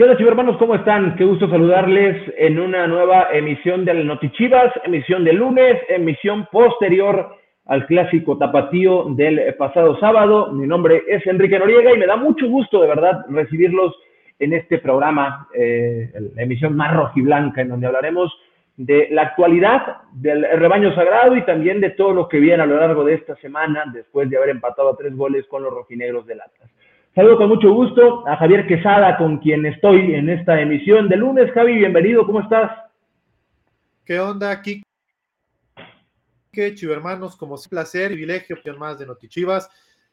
¿Qué onda, hermanos? ¿Cómo están? Qué gusto saludarles en una nueva emisión del Notichivas, emisión de lunes, emisión posterior al clásico tapatío del pasado sábado. Mi nombre es Enrique Noriega y me da mucho gusto, de verdad, recibirlos en este programa, eh, la emisión más rojiblanca, en donde hablaremos de la actualidad del rebaño sagrado y también de todo lo que viene a lo largo de esta semana, después de haber empatado a tres goles con los rojinegros del Atlas. Saludo con mucho gusto a Javier Quesada, con quien estoy en esta emisión de lunes. Javi, bienvenido, ¿cómo estás? ¿Qué onda? ¿Qué hermanos? Como es placer y privilegio, más de Notichivas.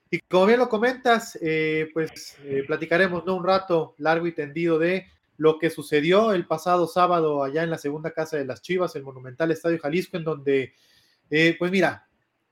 Y como bien lo comentas, eh, pues eh, platicaremos ¿no? un rato largo y tendido de lo que sucedió el pasado sábado allá en la segunda casa de las Chivas, el Monumental Estadio Jalisco, en donde, eh, pues mira,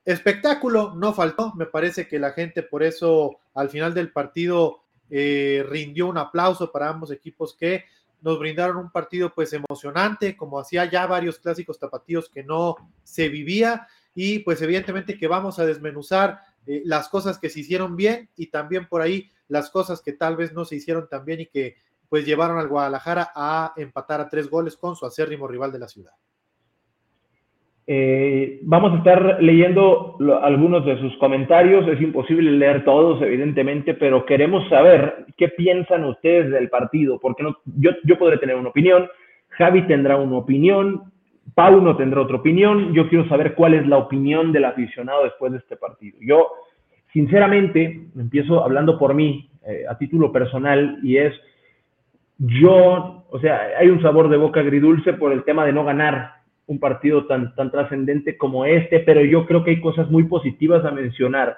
Espectáculo no faltó, me parece que la gente por eso al final del partido eh, rindió un aplauso para ambos equipos que nos brindaron un partido pues emocionante, como hacía ya varios clásicos tapatíos que no se vivía y pues evidentemente que vamos a desmenuzar eh, las cosas que se hicieron bien y también por ahí las cosas que tal vez no se hicieron tan bien y que pues llevaron al Guadalajara a empatar a tres goles con su acérrimo rival de la ciudad. Eh, vamos a estar leyendo algunos de sus comentarios. Es imposible leer todos, evidentemente, pero queremos saber qué piensan ustedes del partido, porque no, yo, yo podré tener una opinión, Javi tendrá una opinión, Pauno tendrá otra opinión. Yo quiero saber cuál es la opinión del aficionado después de este partido. Yo, sinceramente, empiezo hablando por mí, eh, a título personal, y es, yo, o sea, hay un sabor de boca agridulce por el tema de no ganar un partido tan, tan trascendente como este, pero yo creo que hay cosas muy positivas a mencionar.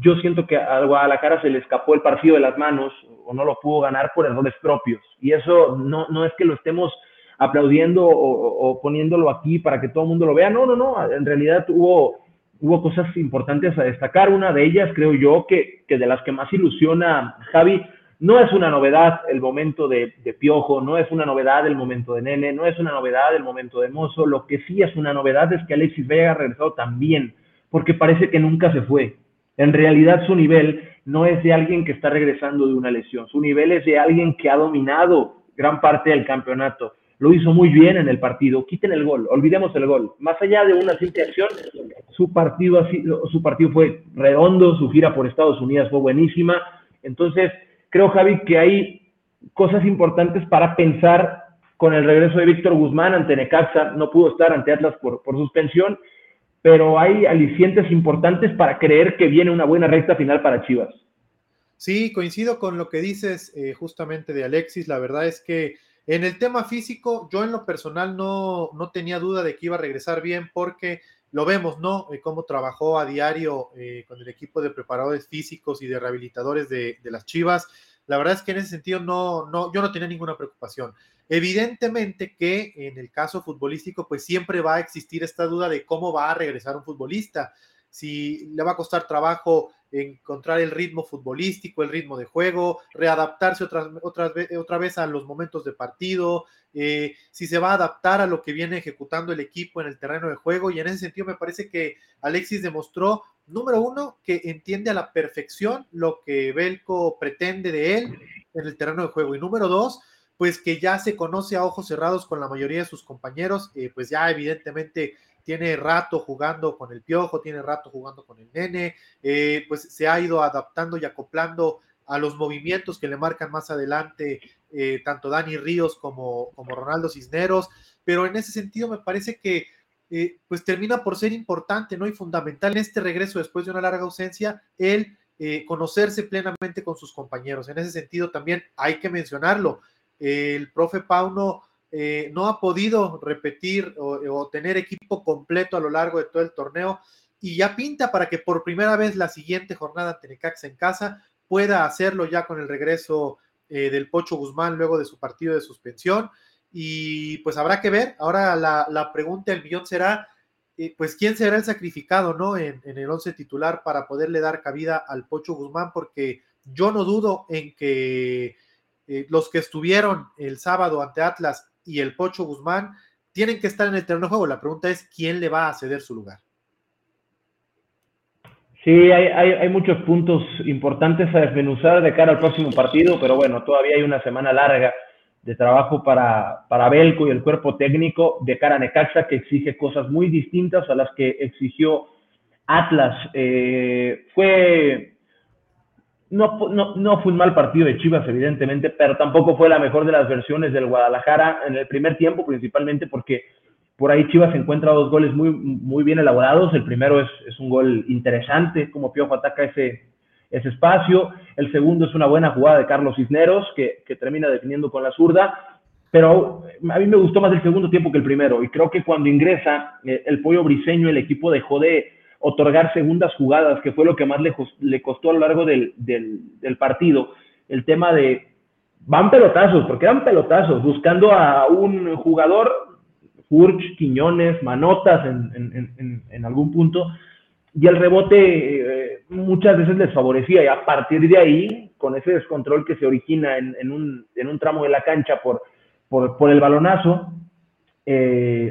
Yo siento que a Guadalajara se le escapó el partido de las manos o no lo pudo ganar por errores propios. Y eso no, no es que lo estemos aplaudiendo o, poniéndolo aquí para que todo el mundo lo vea. No, no, no. En realidad hubo, hubo cosas importantes a destacar. Una de ellas, creo yo, que, que de las que más ilusiona Javi, no es una novedad el momento de, Piojo, no es una novedad el momento de Nene, no es una novedad el momento de Mozo. Lo que sí es una novedad es que Alexis Vega ha regresado también, porque parece que nunca se fue. En realidad su nivel no es de alguien que está regresando de una lesión, su nivel es de alguien que ha dominado gran parte del campeonato. Lo hizo muy bien en el partido. Quiten el gol, olvidemos el gol. Más allá de una simple acción, su partido, su partido fue redondo, su gira por Estados Unidos fue buenísima. Entonces, creo, Javi, que hay cosas importantes para pensar con el regreso de Víctor Guzmán ante Necaxa. No pudo estar ante Atlas por, suspensión, pero hay alicientes importantes para creer que viene una buena recta final para Chivas. Sí, coincido con lo que dices eh, justamente de Alexis. La verdad es que en el tema físico, yo en lo personal no, no tenía duda de que iba a regresar bien porque lo vemos, ¿no? Eh, cómo trabajó a diario eh, con el equipo de preparadores físicos y de rehabilitadores de, las Chivas. La verdad es que en ese sentido no, no, yo no tenía ninguna preocupación. Evidentemente que en el caso futbolístico, pues siempre va a existir esta duda de cómo va a regresar un futbolista, si le va a costar trabajo encontrar el ritmo futbolístico, el ritmo de juego, readaptarse otra, vez a los momentos de partido, eh, si se va a adaptar a lo que viene ejecutando el equipo en el terreno de juego. Y en ese sentido me parece que Alexis demostró, número uno, que entiende a la perfección lo que Belco pretende de él en el terreno de juego. Y número dos, pues que ya se conoce a ojos cerrados con la mayoría de sus compañeros, eh, pues ya evidentemente tiene rato jugando con el Piojo, tiene rato jugando con el Nene, eh, pues se ha ido adaptando y acoplando a los movimientos que le marcan más adelante eh, tanto Dani Ríos como, como Ronaldo Cisneros, pero en ese sentido me parece que eh, pues termina por ser importante, ¿no? Y fundamental en este regreso después de una larga ausencia, el conocerse plenamente con sus compañeros. En ese sentido también hay que mencionarlo, el profe Pauno eh, no ha podido repetir o, tener equipo completo a lo largo de todo el torneo y ya pinta para que por primera vez la siguiente jornada ante Necaxa en casa pueda hacerlo ya con el regreso eh, del Pocho Guzmán luego de su partido de suspensión y pues habrá que ver, ahora la, pregunta del millón será eh, pues quién será el sacrificado, ¿no? En, el once titular para poderle dar cabida al Pocho Guzmán porque yo no dudo en que los que estuvieron el sábado ante Atlas y el Pocho Guzmán tienen que estar en el terreno de juego. La pregunta es quién le va a ceder su lugar. Sí, hay, hay, muchos puntos importantes a desmenuzar de cara al próximo partido, pero bueno, todavía hay una semana larga de trabajo para, para Belco y el cuerpo técnico de cara a Necaxa que exige cosas muy distintas a las que exigió Atlas. Eh, fue no, no, no, fue un mal partido de Chivas, evidentemente, pero tampoco fue la mejor de las versiones del Guadalajara en el primer tiempo, principalmente porque por ahí Chivas encuentra dos goles muy, muy bien elaborados. El primero es, es un gol interesante, como Piojo ataca ese, ese espacio. El segundo es una buena jugada de Carlos Cisneros, que, que termina definiendo con la zurda. Pero a mí me gustó más el segundo tiempo que el primero. Y creo que cuando ingresa eh, el pollo briseño, el equipo dejó de otorgar segundas jugadas, que fue lo que más le, le costó a lo largo del, partido. El tema de, van pelotazos, porque eran pelotazos, buscando a un jugador, Furch, Quiñones, Manotas en, algún punto, y el rebote eh, muchas veces les favorecía, y a partir de ahí, con ese descontrol que se origina en, un, tramo de la cancha por, el balonazo, eh,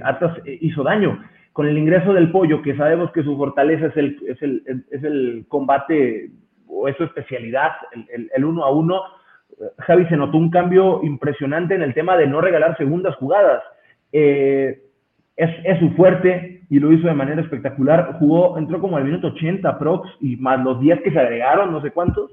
hizo daño con el ingreso del pollo, que sabemos que su fortaleza es el, es el, es el combate o es su especialidad, el, el, uno a uno, Javi se notó un cambio impresionante en el tema de no regalar segundas jugadas. Eh, es, es, su fuerte y lo hizo de manera espectacular. Jugó, entró como al minuto 80 prox y más los 10 que se agregaron, no sé cuántos.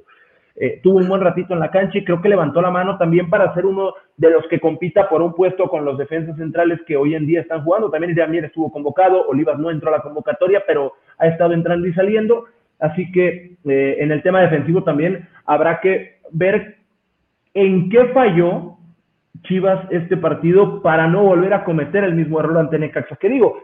Eh, tuvo un buen ratito en la cancha y creo que levantó la mano también para ser uno de los que compita por un puesto con los defensas centrales que hoy en día están jugando. También también estuvo convocado, Olivas no entró a la convocatoria, pero ha estado entrando y saliendo. Así que eh, en el tema defensivo también habrá que ver en qué falló Chivas este partido para no volver a cometer el mismo error ante Necaxa. Que digo,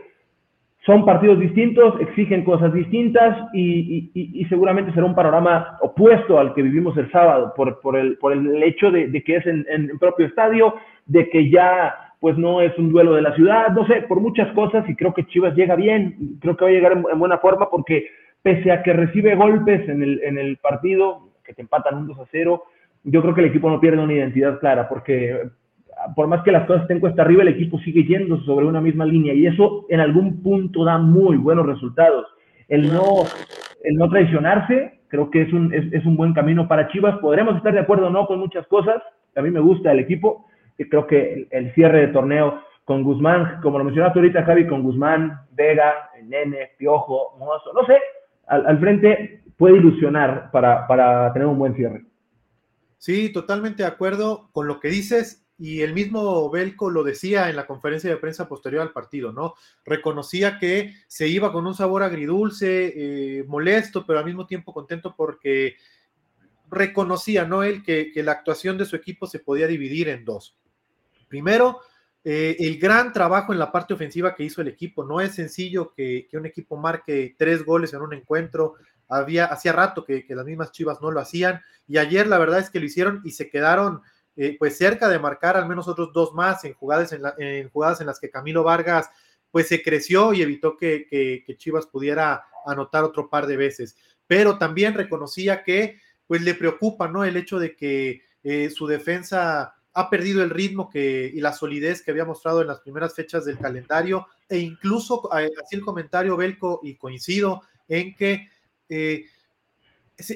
son partidos distintos, exigen cosas distintas y, seguramente será un panorama opuesto al que vivimos el sábado por, el, por el hecho de, de que es en, en, propio estadio, de que ya pues no es un duelo de la ciudad, no sé, por muchas cosas y creo que Chivas llega bien, creo que va a llegar en, en buena forma porque pese a que recibe golpes en el, en el partido, que te empatan un 2 a 0, yo creo que el equipo no pierde una identidad clara porque por más que las cosas estén cuesta arriba, el equipo sigue yendo sobre una misma línea y eso en algún punto da muy buenos resultados. El no, el no traicionarse, creo que es un, es, un buen camino para Chivas. Podremos estar de acuerdo o no con muchas cosas. A mí me gusta el equipo. Creo que el, el, cierre de torneo con Guzmán, como lo mencionaste ahorita, Javi, con Guzmán, Vega, Nene, Piojo, Mozo, no sé, al, al frente puede ilusionar para, para tener un buen cierre. Sí, totalmente de acuerdo con lo que dices y el mismo Belco lo decía en la conferencia de prensa posterior al partido, ¿no? Reconocía que se iba con un sabor agridulce, eh, molesto, pero al mismo tiempo contento porque reconocía, ¿no? Él que, que, la actuación de su equipo se podía dividir en dos. Primero, eh, el gran trabajo en la parte ofensiva que hizo el equipo. No es sencillo que, que un equipo marque tres goles en un encuentro. Había, hacía rato que, que las mismas Chivas no lo hacían y ayer la verdad es que lo hicieron y se quedaron eh, pues cerca de marcar al menos otros dos más en jugadas en, jugadas en las que Camilo Vargas pues se creció y evitó que, que, Chivas pudiera anotar otro par de veces. Pero también reconocía que pues le preocupa, ¿no? El hecho de que eh, su defensa ha perdido el ritmo que, y la solidez que había mostrado en las primeras fechas del calendario e incluso, eh, así el comentario Belco y coincido en que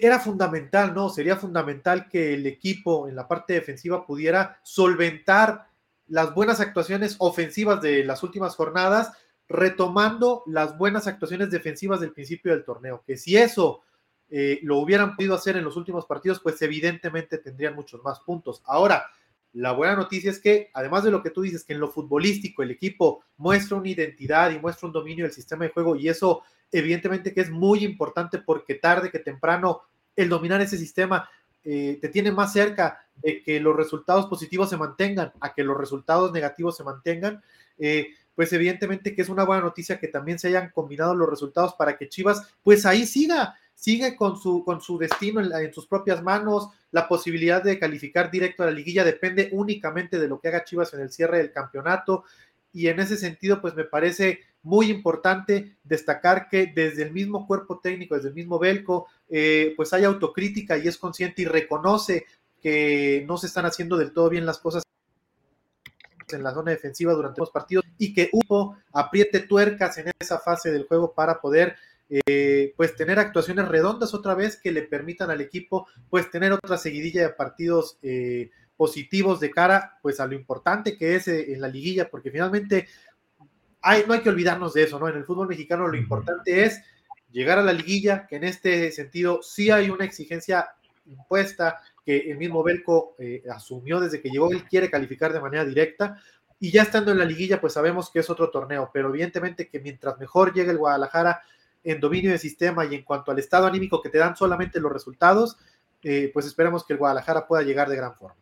era fundamental, ¿no? Sería fundamental que el equipo en la parte defensiva pudiera solventar las buenas actuaciones ofensivas de las últimas jornadas, retomando las buenas actuaciones defensivas del principio del torneo. Que si eso eh, lo hubieran podido hacer en los últimos partidos, pues evidentemente tendrían muchos más puntos. Ahora, la buena noticia es que, además de lo que tú dices, que en lo futbolístico el equipo muestra una identidad y muestra un dominio del sistema de juego y eso evidentemente que es muy importante porque tarde que temprano el dominar ese sistema eh, te tiene más cerca de que los resultados positivos se mantengan a que los resultados negativos se mantengan. Eh, pues evidentemente que es una buena noticia que también se hayan combinado los resultados para que Chivas pues ahí siga, sigue con su, con su destino en, en, sus propias manos, la posibilidad de calificar directo a la liguilla depende únicamente de lo que haga Chivas en el cierre del campeonato. Y en ese sentido pues me parece muy importante destacar que desde el mismo cuerpo técnico, desde el mismo Belco, eh, pues hay autocrítica y es consciente y reconoce que no se están haciendo del todo bien las cosas en la zona defensiva durante los partidos y que hubo apriete tuercas en esa fase del juego para poder eh, pues tener actuaciones redondas otra vez que le permitan al equipo pues tener otra seguidilla de partidos eh, positivos de cara pues a lo importante que es en la liguilla, porque finalmente hay, no hay que olvidarnos de eso, ¿no? En el fútbol mexicano lo importante es llegar a la liguilla, que en este sentido sí hay una exigencia impuesta que el mismo Belco eh, asumió desde que llegó, él quiere calificar de manera directa, y ya estando en la liguilla, pues sabemos que es otro torneo, pero evidentemente que mientras mejor llegue el Guadalajara en dominio de sistema y en cuanto al estado anímico que te dan solamente los resultados, eh, pues esperemos que el Guadalajara pueda llegar de gran forma.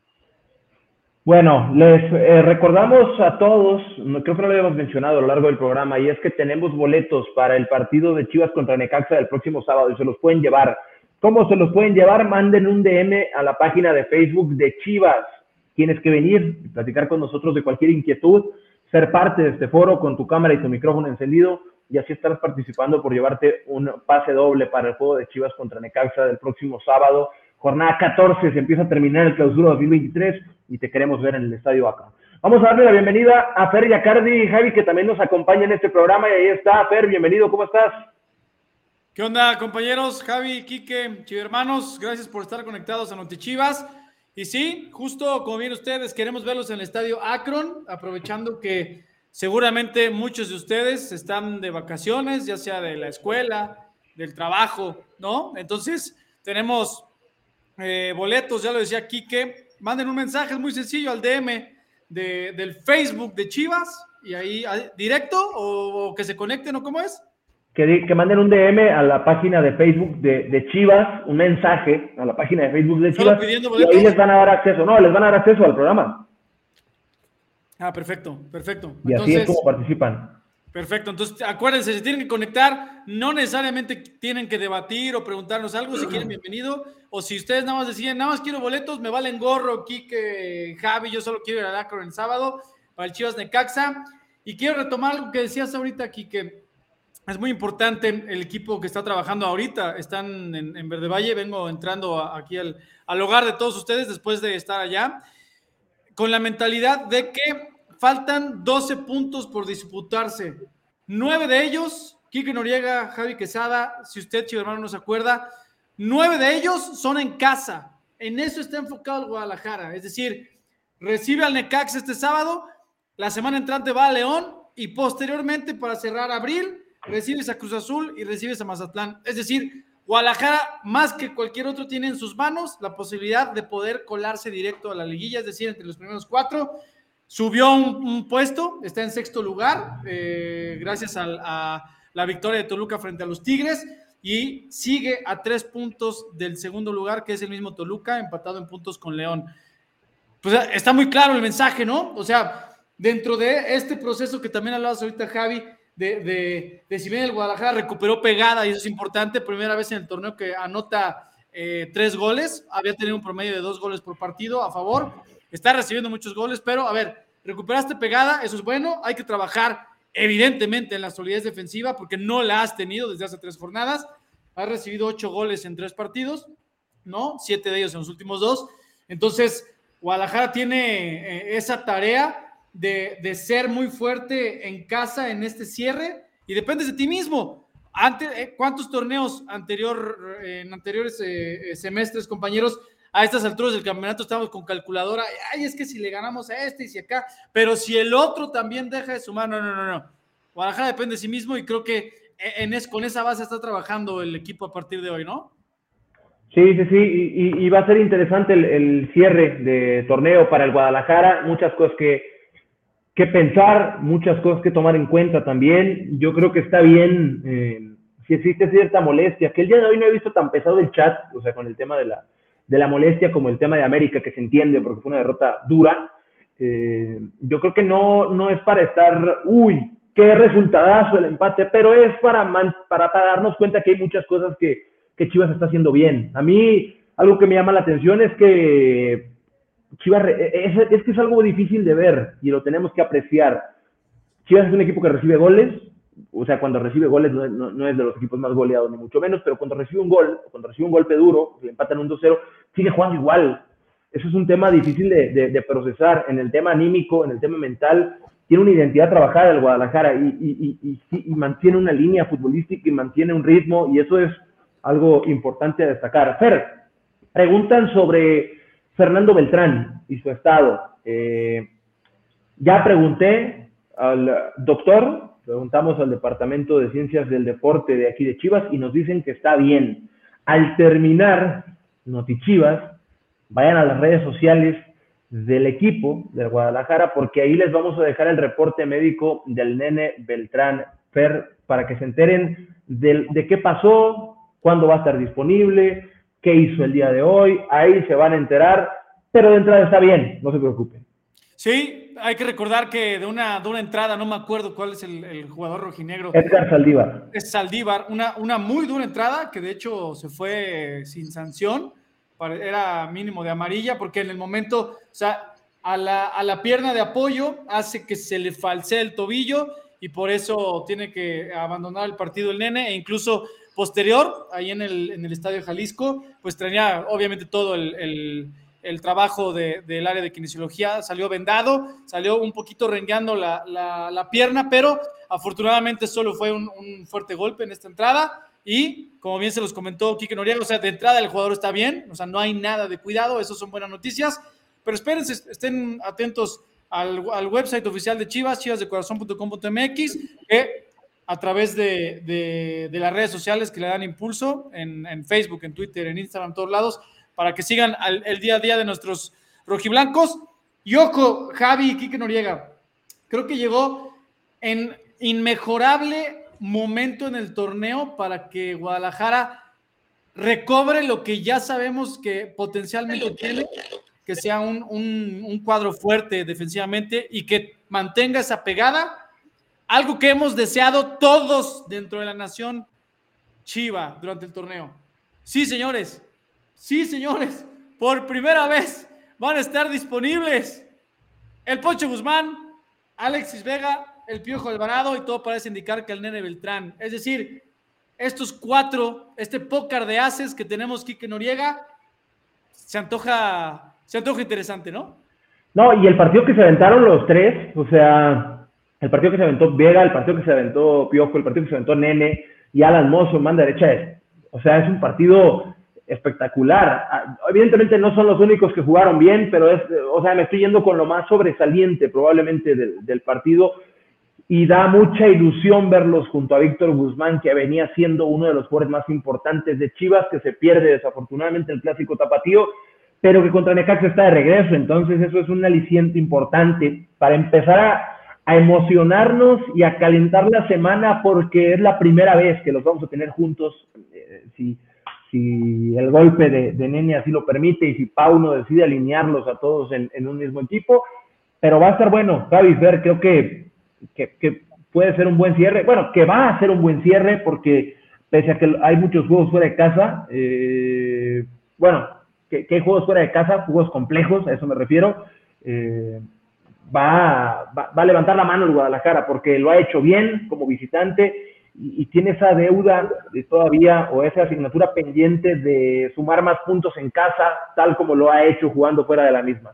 Bueno, les eh, recordamos a todos, creo que no lo habíamos mencionado a lo largo del programa, y es que tenemos boletos para el partido de Chivas contra Necaxa del próximo sábado y se los pueden llevar. ¿Cómo se los pueden llevar? Manden un DM a la página de Facebook de Chivas. Tienes que venir, platicar con nosotros de cualquier inquietud, ser parte de este foro con tu cámara y tu micrófono encendido y así estarás participando por llevarte un pase doble para el juego de Chivas contra Necaxa del próximo sábado. Jornada 14, se empieza a terminar el clausura 2023 y te queremos ver en el estadio acá. Vamos a darle la bienvenida a Fer Yacardi y Javi, que también nos acompaña en este programa. Y ahí está, Fer, bienvenido, ¿cómo estás? ¿Qué onda, compañeros? Javi, Quique, hermanos, gracias por estar conectados a Notichivas. Y sí, justo como bien ustedes, queremos verlos en el estadio Akron, aprovechando que seguramente muchos de ustedes están de vacaciones, ya sea de la escuela, del trabajo, ¿no? Entonces, tenemos eh, boletos, ya lo decía Quique. Manden un mensaje, es muy sencillo, al DM del Facebook de Chivas, y ahí directo o, o que se conecten, ¿o cómo es? que, manden un DM a la página de Facebook de, Chivas, un mensaje a la página de Facebook de Chivas, y ahí les van a dar acceso, no, les van a dar acceso al programa. Ah, perfecto, perfecto. Y así es como participan. Perfecto, entonces acuérdense, se tienen que conectar, no necesariamente tienen que debatir o preguntarnos algo, si quieren bienvenido, o si ustedes nada más deciden, nada más quiero boletos, me valen gorro, Kike, Javi, yo solo quiero ir a Acro el sábado para el Chivas Necaxa, y quiero retomar algo que decías ahorita, Kike, es muy importante el equipo que está trabajando ahorita. Están en, Verde Valle. Vengo entrando aquí al, hogar de todos ustedes después de estar allá. Con la mentalidad de que faltan 12 puntos por disputarse. Nueve de ellos, Quique Noriega, Javi Quesada, si usted, chivo hermano, no se acuerda, nueve de ellos son en casa. En eso está enfocado el Guadalajara. Es decir, recibe al Necax este sábado, la semana entrante va a León y posteriormente para cerrar abril recibes a Cruz Azul y recibes a Mazatlán. Es decir, Guadalajara, más que cualquier otro, tiene en sus manos la posibilidad de poder colarse directo a la liguilla, es decir, entre los primeros cuatro. Subió un, puesto, está en sexto lugar, eh, gracias a, la victoria de Toluca frente a los Tigres, y sigue a tres puntos del segundo lugar, que es el mismo Toluca, empatado en puntos con León. Pues está muy claro el mensaje, ¿no? O sea, dentro de este proceso que también hablabas ahorita, Javi, de, de, si bien el Guadalajara recuperó pegada, y eso es importante, primera vez en el torneo que anota eh, tres goles, había tenido un promedio de dos goles por partido a favor, está recibiendo muchos goles, pero a ver, recuperaste pegada, eso es bueno, hay que trabajar evidentemente en la solidez defensiva porque no la has tenido desde hace tres jornadas, has recibido ocho goles en tres partidos, ¿no? Siete de ellos en los últimos dos, entonces Guadalajara tiene eh, esa tarea de, ser muy fuerte en casa en este cierre y dependes de ti mismo. Antes, eh, ¿Cuántos torneos anterior, en anteriores eh, semestres, compañeros, a estas alturas del campeonato estamos con calculadora? Ay, es que si le ganamos a este y si acá, pero si el otro también deja de sumar, no, no, no, no. Guadalajara depende de sí mismo y creo que en es, con esa base está trabajando el equipo a partir de hoy, ¿no? Sí, sí, sí, y, va a ser interesante el, el, cierre de torneo para el Guadalajara, muchas cosas que que pensar, muchas cosas que tomar en cuenta también. Yo creo que está bien, eh, si existe cierta molestia, que el día de hoy no he visto tan pesado el chat, o sea, con el tema de la, de la molestia como el tema de América, que se entiende porque fue una derrota dura. Eh, yo creo que no, no es para estar, uy, qué resultadazo el empate, pero es para, para, para darnos cuenta que hay muchas cosas que, que Chivas está haciendo bien. A mí, algo que me llama la atención es que Chivas, es, es, que es algo difícil de ver y lo tenemos que apreciar. Chivas es un equipo que recibe goles, o sea, cuando recibe goles no, no, es de los equipos más goleados, ni mucho menos, pero cuando recibe un gol, cuando recibe un golpe duro, le empatan un 2-0, sigue jugando igual. Eso es un tema difícil de, de, procesar. En el tema anímico, en el tema mental, tiene una identidad trabajada el Guadalajara y, mantiene una línea futbolística y mantiene un ritmo y eso es algo importante a destacar. Fer, preguntan sobre Fernando Beltrán y su estado. Eh, ya pregunté al doctor, preguntamos al Departamento de Ciencias del Deporte de aquí de Chivas y nos dicen que está bien. Al terminar Notichivas, vayan a las redes sociales del equipo del Guadalajara, porque ahí les vamos a dejar el reporte médico del nene Beltrán Fer para que se enteren de, de qué pasó, cuándo va a estar disponible, qué hizo el día de hoy. Ahí se van a enterar, pero de entrada está bien, no se preocupen. Sí, hay que recordar que de una, de una entrada, no me acuerdo cuál es el, jugador rojinegro. Edgar Saldívar. Es Saldívar, una, una muy dura entrada que de hecho se fue sin sanción era mínimo de amarilla, porque en el momento, o sea, a la, a la pierna de apoyo hace que se le falsee el tobillo y por eso tiene que abandonar el partido el nene e incluso posterior, ahí en el, en el Estadio Jalisco, pues tenía obviamente todo el, el, trabajo de, del área de kinesiología, salió vendado, salió un poquito rengueando la, la, la pierna, pero afortunadamente solo fue un, un fuerte golpe en esta entrada y como bien se los comentó Quique Noriega, o sea, de entrada el jugador está bien, o sea, no hay nada de cuidado, eso son buenas noticias. Pero espérense, estén atentos al, website oficial de Chivas, chivasdecorazon.com.mx, que a través de, las redes sociales que le dan impulso en, Facebook, en Twitter, en Instagram, en todos lados, para que sigan el día a día de nuestros rojiblancos. Y ojo, Javi y Quique Noriega, creo que llegó en inmejorable momento en el torneo para que Guadalajara recobre lo que ya sabemos que potencialmente tiene, que sea un, cuadro fuerte defensivamente y que mantenga esa pegada, algo que hemos deseado todos dentro de la nación Chiva durante el torneo. Sí, señores, sí, señores, por primera vez van a estar disponibles el Pocho Guzmán, Alexis Vega el Piojo Alvarado y todo parece indicar que el Nene Beltrán. Es decir, estos cuatro, este pócar de haces que tenemos Quique Noriega, se antoja, se antoja interesante, ¿no? No, y el partido que se aventaron los tres, o sea, el partido que se aventó Vega, el partido que se aventó Piojo, el partido que se aventó Nene y Alan Mozo en banda derecha, es, o sea, es un partido espectacular. Ah, evidentemente no son los únicos que jugaron bien, pero es, o sea, me estoy yendo con lo más sobresaliente probablemente del, del partido y da mucha ilusión verlos junto a Víctor Guzmán, que venía siendo uno de los jugadores más importantes de Chivas, que se pierde desafortunadamente el clásico tapatío, pero que contra Necaxa está de regreso. Entonces eso es un aliciente importante para empezar a, emocionarnos y a calentar la semana porque es la primera vez que los vamos a tener juntos, eh, si, si el golpe de, de, Nene así lo permite y si Pauno decide alinearlos a todos en, un mismo equipo. Pero va a estar bueno, Javi, ver, creo que que, puede ser un buen cierre, bueno, que va a ser un buen cierre porque pese a que hay muchos juegos fuera de casa, eh, bueno, que, hay juegos fuera de casa, juegos complejos, a eso me refiero, eh, va, va, a levantar la mano el Guadalajara porque lo ha hecho bien como visitante y, tiene esa deuda de todavía o esa asignatura pendiente de sumar más puntos en casa, tal como lo ha hecho jugando fuera de la misma.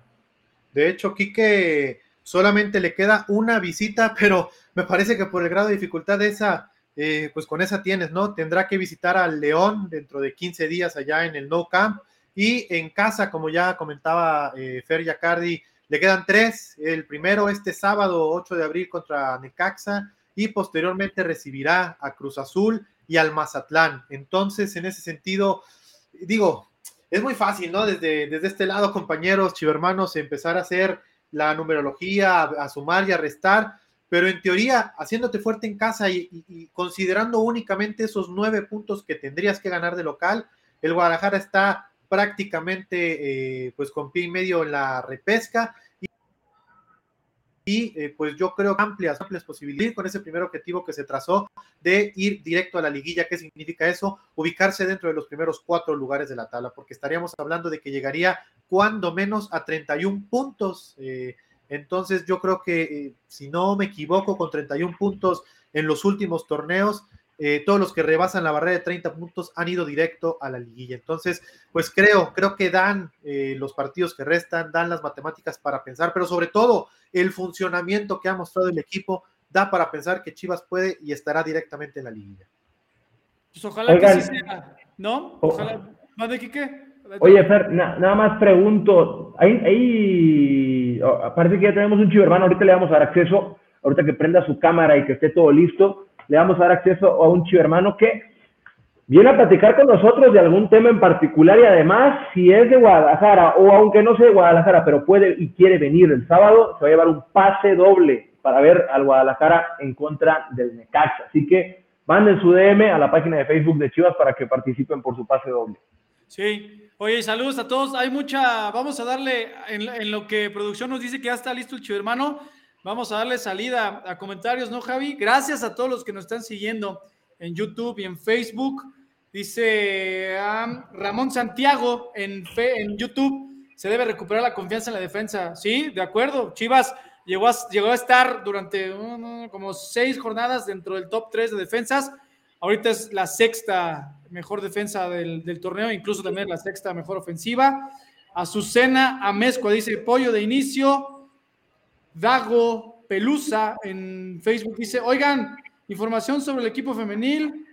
De hecho, Quique solamente le queda una visita, pero me parece que por el grado de dificultad de esa, eh, pues con esa tienes, ¿no? Tendrá que visitar al León dentro de 15 días allá en el No Camp y en casa, como ya comentaba eh, Fer Yacardi, le quedan tres. El primero este sábado 8 de abril contra Necaxa y posteriormente recibirá a Cruz Azul y al Mazatlán. Entonces, en ese sentido, digo, es muy fácil, ¿no? Desde, desde este lado, compañeros, chivermanos, empezar a hacer la numerología, a, sumar y a restar, pero en teoría, haciéndote fuerte en casa y, considerando únicamente esos nueve puntos que tendrías que ganar de local, el Guadalajara está prácticamente eh, pues con pie y medio en la repesca y eh, pues yo creo amplias, amplias posibilidades con ese primer objetivo que se trazó de ir directo a la liguilla. ¿Qué significa eso? Ubicarse dentro de los primeros cuatro lugares de la tabla, porque estaríamos hablando de que llegaría cuando menos a 31 puntos. Eh, entonces yo creo que, eh, si no me equivoco, con 31 puntos en los últimos torneos, eh, todos los que rebasan la barrera de 30 puntos han ido directo a la liguilla. Entonces, pues creo, creo que dan eh, los partidos que restan, dan las matemáticas para pensar, pero sobre todo el funcionamiento que ha mostrado el equipo da para pensar que Chivas puede y estará directamente en la liguilla. Pues ojalá que sí sea, ¿no? Ojalá. ¿Más de qué? Oye, Fer, nada más pregunto, ahí, ahí oh, parece que ya tenemos un chivo hermano, ahorita le vamos a dar acceso, ahorita que prenda su cámara y que esté todo listo, le vamos a dar acceso a un chivo hermano que viene a platicar con nosotros de algún tema en particular y además, si es de Guadalajara o aunque no sea de Guadalajara, pero puede y quiere venir el sábado, se va a llevar un pase doble para ver al Guadalajara en contra del Necaxa. Así que manden su DM a la página de Facebook de Chivas para que participen por su pase doble. Sí, oye, saludos a todos. Hay mucha, vamos a darle, en, lo que producción nos dice que ya está listo el chivo hermano, vamos a darle salida a comentarios, ¿no, Javi? Gracias a todos los que nos están siguiendo en YouTube y en Facebook. Dice Ramón Santiago en, en YouTube, se debe recuperar la confianza en la defensa. Sí, de acuerdo. Chivas llegó a, a estar durante como seis jornadas dentro del top tres de defensas. Ahorita es la sexta mejor defensa del, torneo, incluso también la sexta mejor ofensiva. Azucena Amezcua dice pollo de inicio. Dago Pelusa en Facebook dice, oigan, información sobre el equipo femenil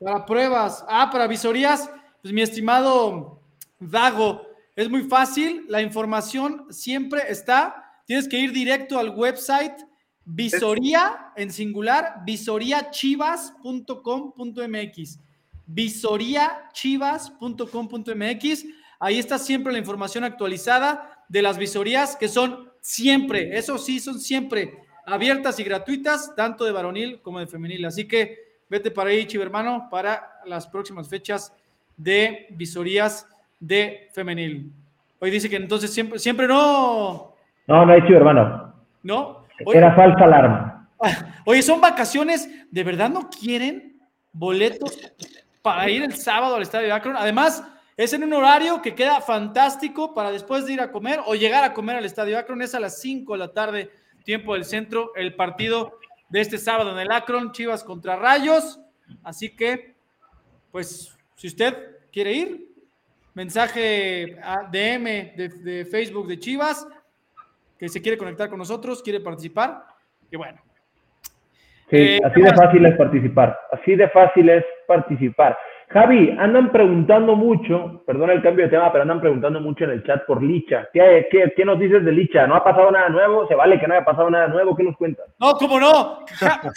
para pruebas. Ah, para visorías. Pues mi estimado Dago, es muy fácil. La información siempre está. Tienes que ir directo al website visoría en singular, visoriachivas.com.mx visoriachivas.com.mx. Ahí está siempre la información actualizada de las visorías que son siempre, eso sí, son siempre abiertas y gratuitas, tanto de varonil como de femenil. Así que vete para ahí, chivermano, para las próximas fechas de visorías de femenil. Hoy dice que entonces siempre, siempre no. No, no hay chivermano. ¿No? Era falsa alarma. Oye, son vacaciones, ¿de verdad no quieren boletos para ir el sábado al estadio de Akron. Además, es en un horario que queda fantástico para después de ir a comer o llegar a comer al estadio Akron. Es a las 5 de la tarde, tiempo del centro, el partido de este sábado en el Akron, Chivas contra Rayos. Así que, pues, si usted quiere ir, mensaje a DM de, de Facebook de Chivas, que se quiere conectar con nosotros, quiere participar. Y bueno, Sí, eh, así de fácil es participar, así de fácil es participar. Javi, andan preguntando mucho, perdón el cambio de tema, pero andan preguntando mucho en el chat por Licha. ¿Qué, qué, qué nos dices de Licha? ¿No ha pasado nada nuevo? ¿Se vale que no haya pasado nada nuevo? ¿Qué nos cuentas? No, cómo no.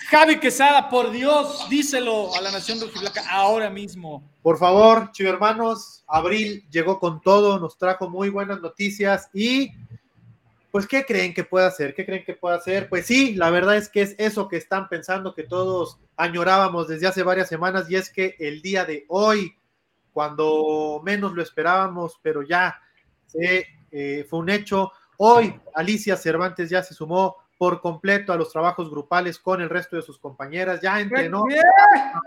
Javi Quesada, por Dios, díselo a la Nación Rojiblanca ahora mismo. Por favor, chivo hermanos, Abril llegó con todo, nos trajo muy buenas noticias y pues, ¿qué creen que puede hacer? ¿Qué creen que puede hacer? Pues sí, la verdad es que es eso que están pensando que todos añorábamos desde hace varias semanas y es que el día de hoy, cuando menos lo esperábamos, pero ya se, eh, fue un hecho, hoy Alicia Cervantes ya se sumó por completo a los trabajos grupales con el resto de sus compañeras, ya entrenó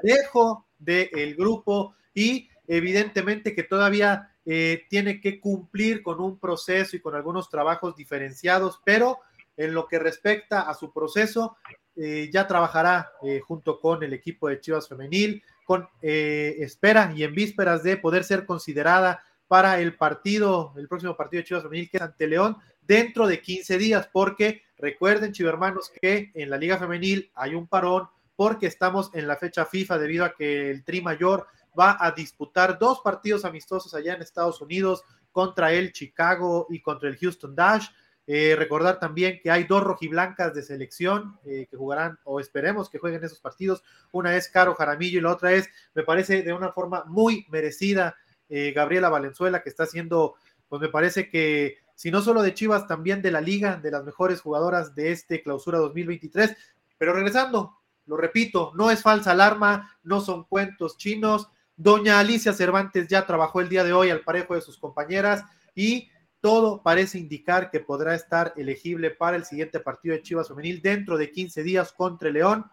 parejo del grupo y evidentemente que todavía eh, tiene que cumplir con un proceso y con algunos trabajos diferenciados, pero en lo que respecta a su proceso, eh, ya trabajará eh, junto con el equipo de Chivas Femenil, con espera y en vísperas de poder ser considerada para el partido, el próximo partido de Chivas Femenil, que es ante León, dentro de 15 días, porque recuerden, hermanos, que en la Liga Femenil hay un parón porque estamos en la fecha FIFA debido a que el Tri Mayor va a disputar dos partidos amistosos allá en Estados Unidos contra el Chicago y contra el Houston Dash. Eh, recordar también que hay dos rojiblancas de selección eh, que jugarán o esperemos que jueguen esos partidos. Una es Caro Jaramillo y la otra es, me parece, de una forma muy merecida, eh, Gabriela Valenzuela, que está haciendo, pues me parece que, si no solo de Chivas, también de la liga, de las mejores jugadoras de este clausura 2023. Pero regresando, lo repito, no es falsa alarma, no son cuentos chinos, Doña Alicia Cervantes ya trabajó el día de hoy al parejo de sus compañeras y todo parece indicar que podrá estar elegible para el siguiente partido de Chivas Femenil dentro de 15 días contra León.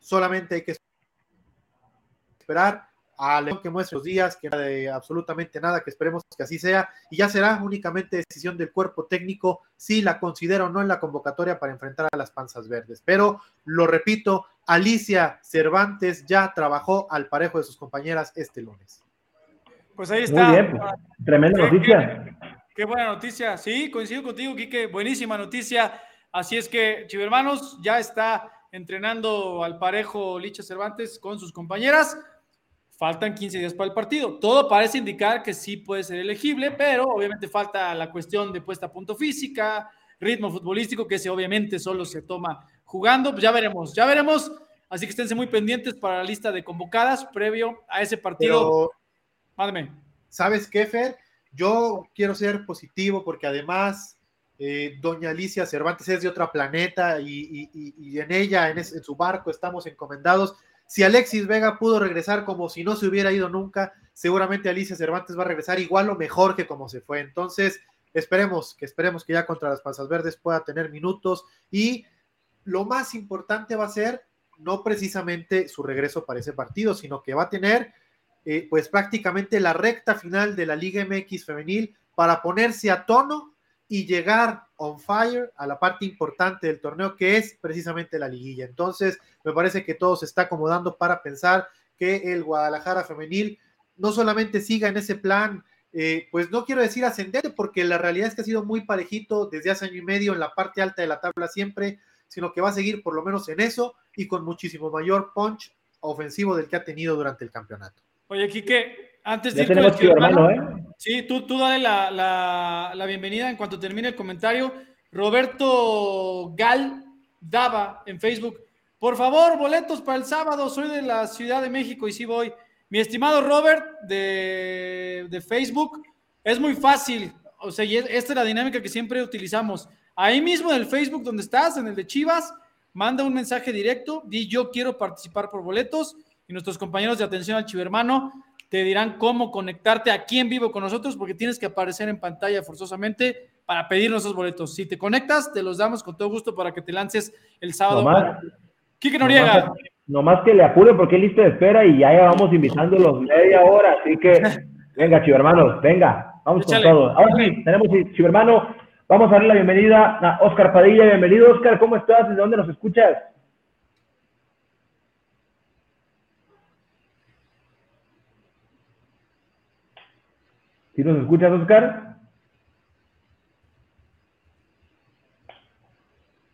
Solamente hay que esperar a León que muestre los días, que de absolutamente nada, que esperemos que así sea, y ya será únicamente decisión del cuerpo técnico si la considera o no en la convocatoria para enfrentar a las panzas verdes. Pero lo repito, Alicia Cervantes ya trabajó al parejo de sus compañeras este lunes. Pues ahí está. Muy bien, pues, tremenda noticia. Qué, buena noticia. Sí, coincido contigo, Quique. Buenísima noticia. Así es que, Chivermanos, ya está entrenando al parejo Licha Cervantes con sus compañeras. Faltan 15 días para el partido. Todo parece indicar que sí puede ser elegible, pero obviamente falta la cuestión de puesta a punto física, ritmo futbolístico, que ese obviamente solo se toma jugando. Pues ya veremos, ya veremos. Así que esténse muy pendientes para la lista de convocadas previo a ese partido. Mándeme. ¿Sabes qué, Fer? Yo quiero ser positivo porque además eh, doña Alicia Cervantes es de otra planeta y, en ella, en, en, su barco, estamos encomendados. Si Alexis Vega pudo regresar como si no se hubiera ido nunca, seguramente Alicia Cervantes va a regresar igual o mejor que como se fue. Entonces, esperemos que esperemos que ya contra las Panzas Verdes pueda tener minutos y lo más importante va a ser no precisamente su regreso para ese partido, sino que va a tener eh, pues prácticamente la recta final de la Liga MX femenil para ponerse a tono y llegar on fire a la parte importante del torneo que es precisamente la liguilla. Entonces, me parece que todo se está acomodando para pensar que el Guadalajara femenil no solamente siga en ese plan, eh, pues no quiero decir ascendente, porque la realidad es que ha sido muy parejito desde hace año y medio en la parte alta de la tabla siempre, sino que va a seguir por lo menos en eso y con muchísimo mayor punch ofensivo del que ha tenido durante el campeonato. Oye, Quique, antes de ir con el hermano, ¿eh? Sí, tú, tú dale la, la, bienvenida en cuanto termine el comentario. Roberto Gal Daba en Facebook. Por favor, boletos para el sábado. Soy de la Ciudad de México y sí voy. Mi estimado Robert de, de Facebook, es muy fácil. O sea, esta es la dinámica que siempre utilizamos. Ahí mismo en el Facebook donde estás, en el de Chivas, manda un mensaje directo, di yo quiero participar por boletos y nuestros compañeros de atención al chivermano te dirán cómo conectarte aquí en vivo con nosotros porque tienes que aparecer en pantalla forzosamente para pedirnos esos boletos. Si te conectas, te los damos con todo gusto para que te lances el sábado. Nomás, Quique Noriega. Nomás, que le apure porque es lista de espera y ya vamos invitándolos media hora. Así que, venga, chivermanos, venga, vamos con todo. Ahora sí, tenemos chivermano. Vamos a darle la bienvenida a Oscar Padilla. Bienvenido, Oscar, ¿cómo estás? ¿De dónde nos escuchas? ¿Sí nos escuchas, Oscar?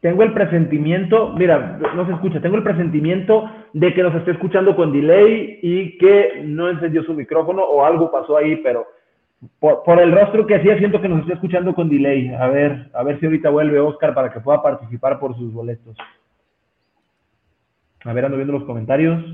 Tengo el presentimiento, mira, no se escucha, tengo el presentimiento de que nos esté escuchando con delay y que no encendió su micrófono o algo pasó ahí, pero por, el rostro que hacía siento que nos está escuchando con delay. A ver, a ver si ahorita vuelve Oscar para que pueda participar por sus boletos. A ver, ando viendo los comentarios.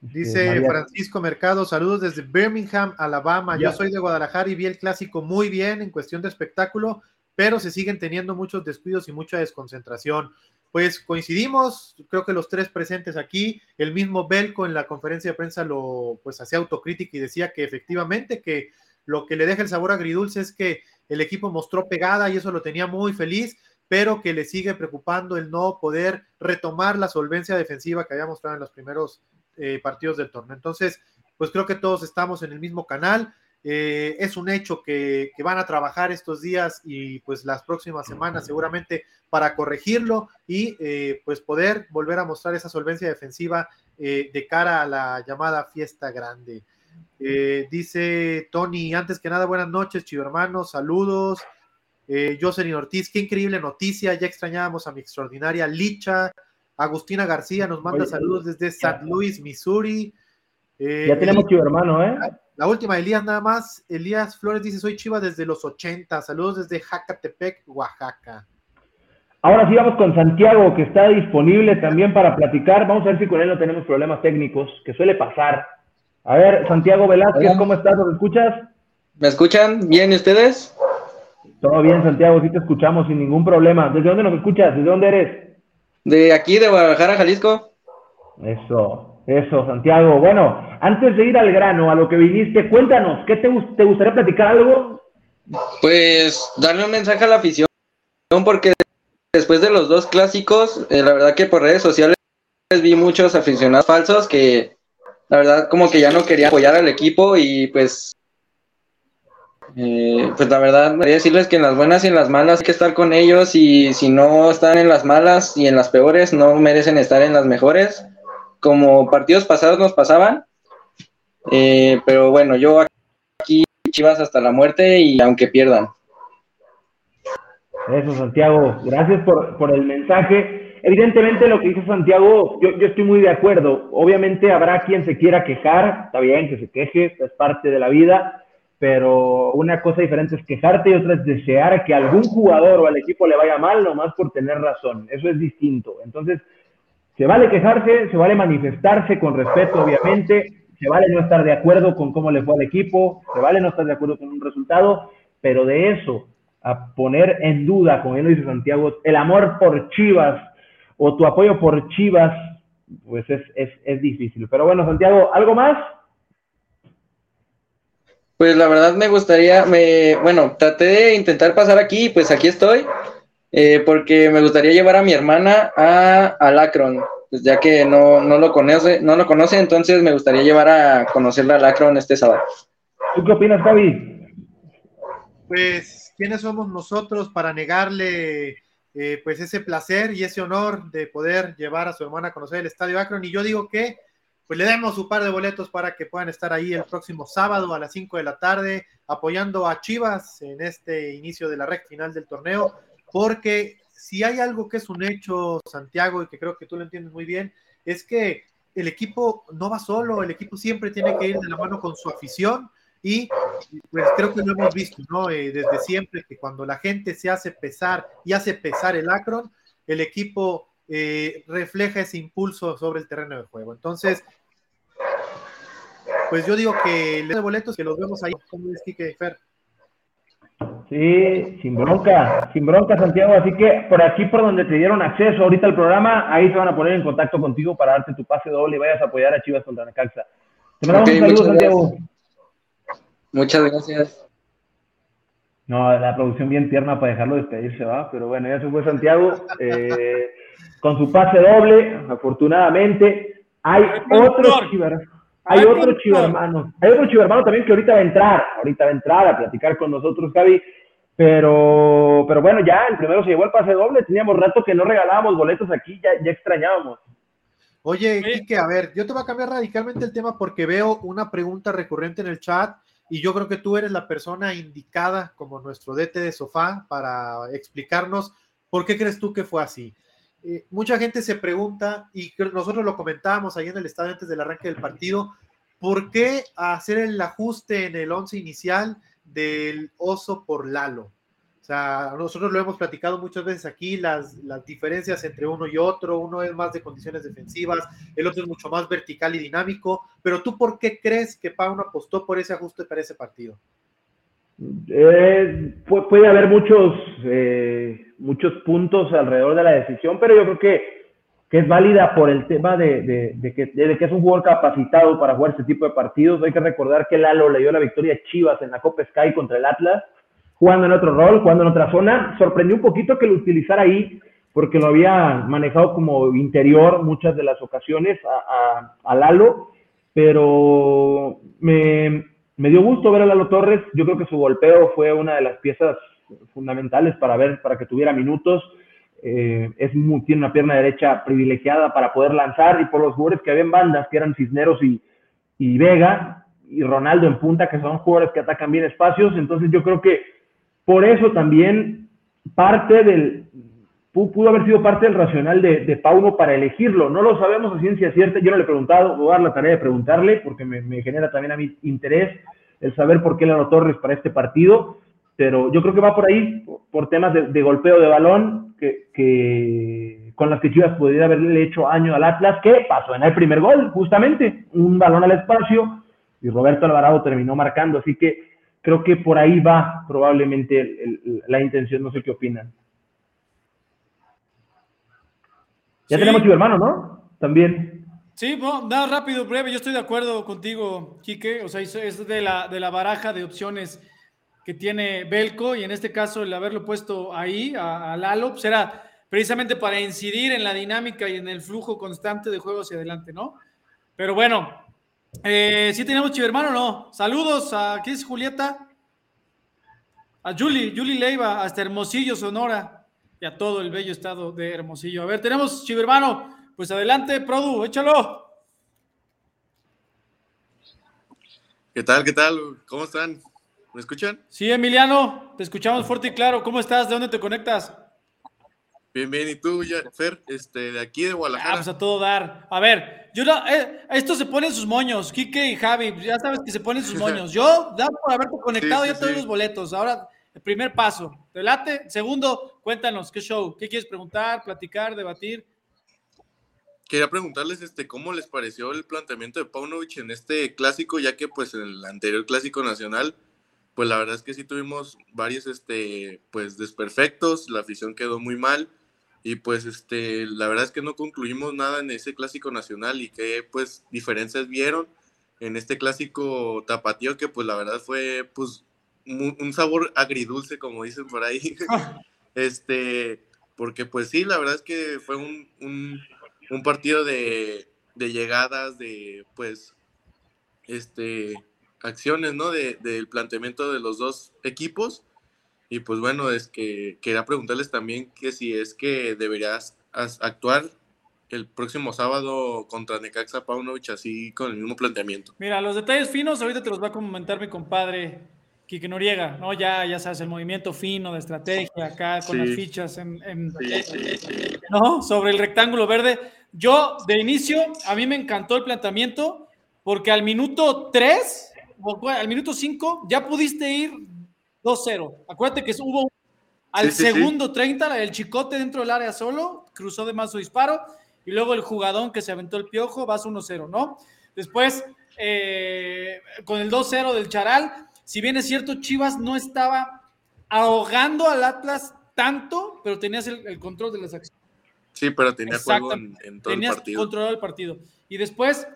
Dice Francisco Mercado, saludos desde Birmingham, Alabama. Yo soy de Guadalajara y vi el clásico muy bien en cuestión de espectáculo, pero se siguen teniendo muchos descuidos y mucha desconcentración. Pues coincidimos, creo que los tres presentes aquí, el mismo Belco en la conferencia de prensa lo pues hacía autocrítica y decía que efectivamente que lo que le deja el sabor agridulce es que el equipo mostró pegada y eso lo tenía muy feliz, pero que le sigue preocupando el no poder retomar la solvencia defensiva que había mostrado en los primeros eh, partidos del torneo. Entonces, pues creo que todos estamos en el mismo canal. Eh, es un hecho que, van a trabajar estos días y pues las próximas semanas seguramente para corregirlo y eh, pues poder volver a mostrar esa solvencia defensiva de cara a la llamada fiesta grande. Dice Tony, antes que nada, buenas noches, chivo hermanos, saludos. Jocelyn Ortiz, qué increíble noticia, ya extrañábamos a mi extraordinaria Licha, Agustina García nos manda saludos desde St. Louis, Missouri. Eh, ya tenemos chivo hermano, ¿eh? La última, Elías nada más. Elías Flores dice, soy chiva desde los 80. Saludos desde Jacatepec, Oaxaca. Ahora sí vamos con Santiago, que está disponible también para platicar. Vamos a ver si con él no tenemos problemas técnicos, que suele pasar. A ver, Santiago Velázquez, ¿cómo estás? ¿Nos escuchas? ¿Me escuchan bien ustedes? Todo bien, Santiago, sí te escuchamos sin ningún problema. ¿Desde dónde nos escuchas? ¿Desde dónde eres? De aquí, de Guadalajara, Jalisco. Eso, eso, Santiago. Bueno, antes de ir al grano, a lo que viniste, cuéntanos, ¿qué te, te gustaría platicar algo? Pues darle un mensaje a la afición, porque después de los dos clásicos, eh, la verdad que por redes sociales vi muchos aficionados falsos que la verdad como que ya no querían apoyar al equipo y pues Eh, pues la verdad, quería decirles que en las buenas y en las malas hay que estar con ellos y si no están en las malas y en las peores, no merecen estar en las mejores, como partidos pasados nos pasaban. Eh, pero bueno, yo aquí Chivas hasta la muerte y aunque pierdan. Eso, Santiago. Gracias por, por el mensaje. Evidentemente lo que dice Santiago, yo, estoy muy de acuerdo. Obviamente habrá quien se quiera quejar, está bien que se queje, es parte de la vida, pero una cosa diferente es quejarte y otra es desear que algún jugador o al equipo le vaya mal nomás por tener razón. Eso es distinto. Entonces, se vale quejarse, se vale manifestarse con respeto, obviamente, se vale no estar de acuerdo con cómo le fue al equipo, se vale no estar de acuerdo con un resultado, pero de eso a poner en duda, como bien lo dice Santiago, el amor por Chivas o tu apoyo por Chivas, pues es, es, es difícil. Pero bueno, Santiago, ¿algo más? Pues la verdad me gustaría, me, bueno, traté de intentar pasar aquí, pues aquí estoy, eh, porque me gustaría llevar a mi hermana a, a Lacron, pues ya que no, no, lo conoce, no lo conoce, entonces me gustaría llevar a conocerla a Lacron este sábado. ¿Tú qué opinas, Javi? Pues, ¿quiénes somos nosotros para negarle eh, pues ese placer y ese honor de poder llevar a su hermana a conocer el Estadio Akron? Y yo digo que pues le demos su par de boletos para que puedan estar ahí el próximo sábado a las 5 de la tarde apoyando a Chivas en este inicio de la recta final del torneo, porque si hay algo que es un hecho, Santiago, y que creo que tú lo entiendes muy bien, es que el equipo no va solo, el equipo siempre tiene que ir de la mano con su afición y pues creo que lo hemos visto, ¿no? Eh, desde siempre que cuando la gente se hace pesar y hace pesar el Akron, el equipo eh, refleja ese impulso sobre el terreno de juego. Entonces, pues yo digo que le boletos que los vemos ahí, como es Kike Fer. Sí, sin bronca, sin bronca, Santiago. Así que por aquí, por donde te dieron acceso ahorita al programa, ahí se van a poner en contacto contigo para darte tu pase doble y vayas a apoyar a Chivas contra Necaxa. Te mandamos okay, un saludo, Santiago. Gracias. Muchas gracias. No, la producción bien tierna para dejarlo despedirse, va. Pero bueno, ya se fue Santiago eh, con su pase doble, afortunadamente. Hay otros Chivas. Hay otro chivo hermano. Hay otro chivo hermano también que ahorita va a entrar. Ahorita va a entrar a platicar con nosotros, Javi. Pero, pero bueno, ya el primero se llevó el pase doble. Teníamos rato que no regalábamos boletos aquí, ya, ya extrañábamos. Oye, Kike, a ver, yo te voy a cambiar radicalmente el tema porque veo una pregunta recurrente en el chat y yo creo que tú eres la persona indicada como nuestro DT de sofá para explicarnos por qué crees tú que fue así. Eh, mucha gente se pregunta, y nosotros lo comentábamos ahí en el estadio antes del arranque del partido, ¿por qué hacer el ajuste en el once inicial del oso por Lalo? O sea, nosotros lo hemos platicado muchas veces aquí, las, las diferencias entre uno y otro, uno es más de condiciones defensivas, el otro es mucho más vertical y dinámico, pero tú por qué crees que Pauno apostó por ese ajuste para ese partido? Eh, puede haber muchos, eh, muchos puntos alrededor de la decisión, pero yo creo que, que es válida por el tema de, de, que, de, que, es un jugador capacitado para jugar este tipo de partidos. Hay que recordar que Lalo le dio la victoria a Chivas en la Copa Sky contra el Atlas, jugando en otro rol, jugando en otra zona. Sorprendió un poquito que lo utilizara ahí, porque lo había manejado como interior muchas de las ocasiones a, a, Lalo, pero me, dio gusto ver a Lalo Torres. Yo creo que su golpeo fue una de las piezas fundamentales para ver, para que tuviera minutos. Eh, es tiene una pierna derecha privilegiada para poder lanzar y por los jugadores que había en bandas, que eran Cisneros y Vega y Ronaldo en punta, que son jugadores que atacan bien espacios. Entonces yo creo que por eso también parte del, pudo haber sido parte del racional de, de Pauno para elegirlo. No lo sabemos a ciencia cierta. Yo no le he preguntado, voy a dar la tarea de preguntarle porque me, genera también a mi interés el saber por qué Lalo Torres para este partido. Pero yo creo que va por ahí, por temas de, de golpeo de balón, que, que, con las que Chivas pudiera haberle hecho año al Atlas, que pasó en el primer gol, justamente, un balón al espacio, y Roberto Alvarado terminó marcando. Así que creo que por ahí va probablemente el, el, la intención, no sé qué opinan. Ya sí. tenemos tu hermano, ¿no? También. Sí, no, nada rápido, breve. Yo estoy de acuerdo contigo, Quique. O sea, es de la, de la baraja de opciones que tiene Belco y en este caso el haberlo puesto ahí a, a Lalo pues era precisamente para incidir en la dinámica y en el flujo constante de juego hacia adelante, ¿no? Pero bueno, eh, ¿sí tenemos chivermano o no? Saludos a, ¿qué es Julieta? A Julie, Julie Leiva, hasta Hermosillo, Sonora, y a todo el bello estado de Hermosillo. A ver, tenemos Chivermano, pues adelante, Produ, échalo. ¿Qué tal? ¿Qué tal? ¿Cómo están? ¿Me escuchan? Sí, Emiliano, te escuchamos fuerte y claro. ¿Cómo estás? ¿De dónde te conectas? Bien, bien. ¿Y tú, Fer? Este, de aquí de Guadalajara. Ah, pues a todo dar. A ver, yo eh, esto se pone en sus moños, Kike y Javi, ya sabes que se ponen sus moños. Yo, da por haberte conectado ya todos los boletos. Ahora, el primer paso, ¿te late? Segundo, cuéntanos, ¿qué show? ¿Qué quieres preguntar, platicar, debatir? Quería preguntarles este, cómo les pareció el planteamiento de Paunovic en este clásico, ya que pues en el anterior clásico nacional, pues la verdad es que sí tuvimos varios este, pues desperfectos, la afición quedó muy mal y pues este, la verdad es que no concluimos nada en ese clásico nacional y qué pues diferencias vieron en este clásico tapatío que pues la verdad fue pues un sabor agridulce como dicen por ahí. este, porque pues sí, la verdad es que fue un un partido de, llegadas, de pues, este, acciones, ¿no? del planteamiento de los dos equipos. Y pues bueno, es que quería preguntarles también que si es que deberías actuar el próximo sábado contra Necaxa Paunovic así con el mismo planteamiento. Mira, los detalles finos ahorita te los va a comentar mi compadre Quique Noriega, ¿no? Ya, ya sabes, el movimiento fino de estrategia acá con las fichas en, ¿no? sobre el rectángulo verde. Yo, de inicio, a mí me encantó el planteamiento porque al minuto 3, al minuto 5, ya pudiste ir 2-0. Acuérdate que hubo al segundo 30, el chicote dentro del área solo, cruzó de más su disparo, y luego el jugadón que se aventó el piojo, vas 1-0, ¿no? Después, eh, con el 2-0 del Charal, si bien es cierto, Chivas no estaba ahogando al Atlas tanto, pero tenías el, control de las acciones. Sí, pero tenía juego en, todo el partido. controlado el partido. Y después,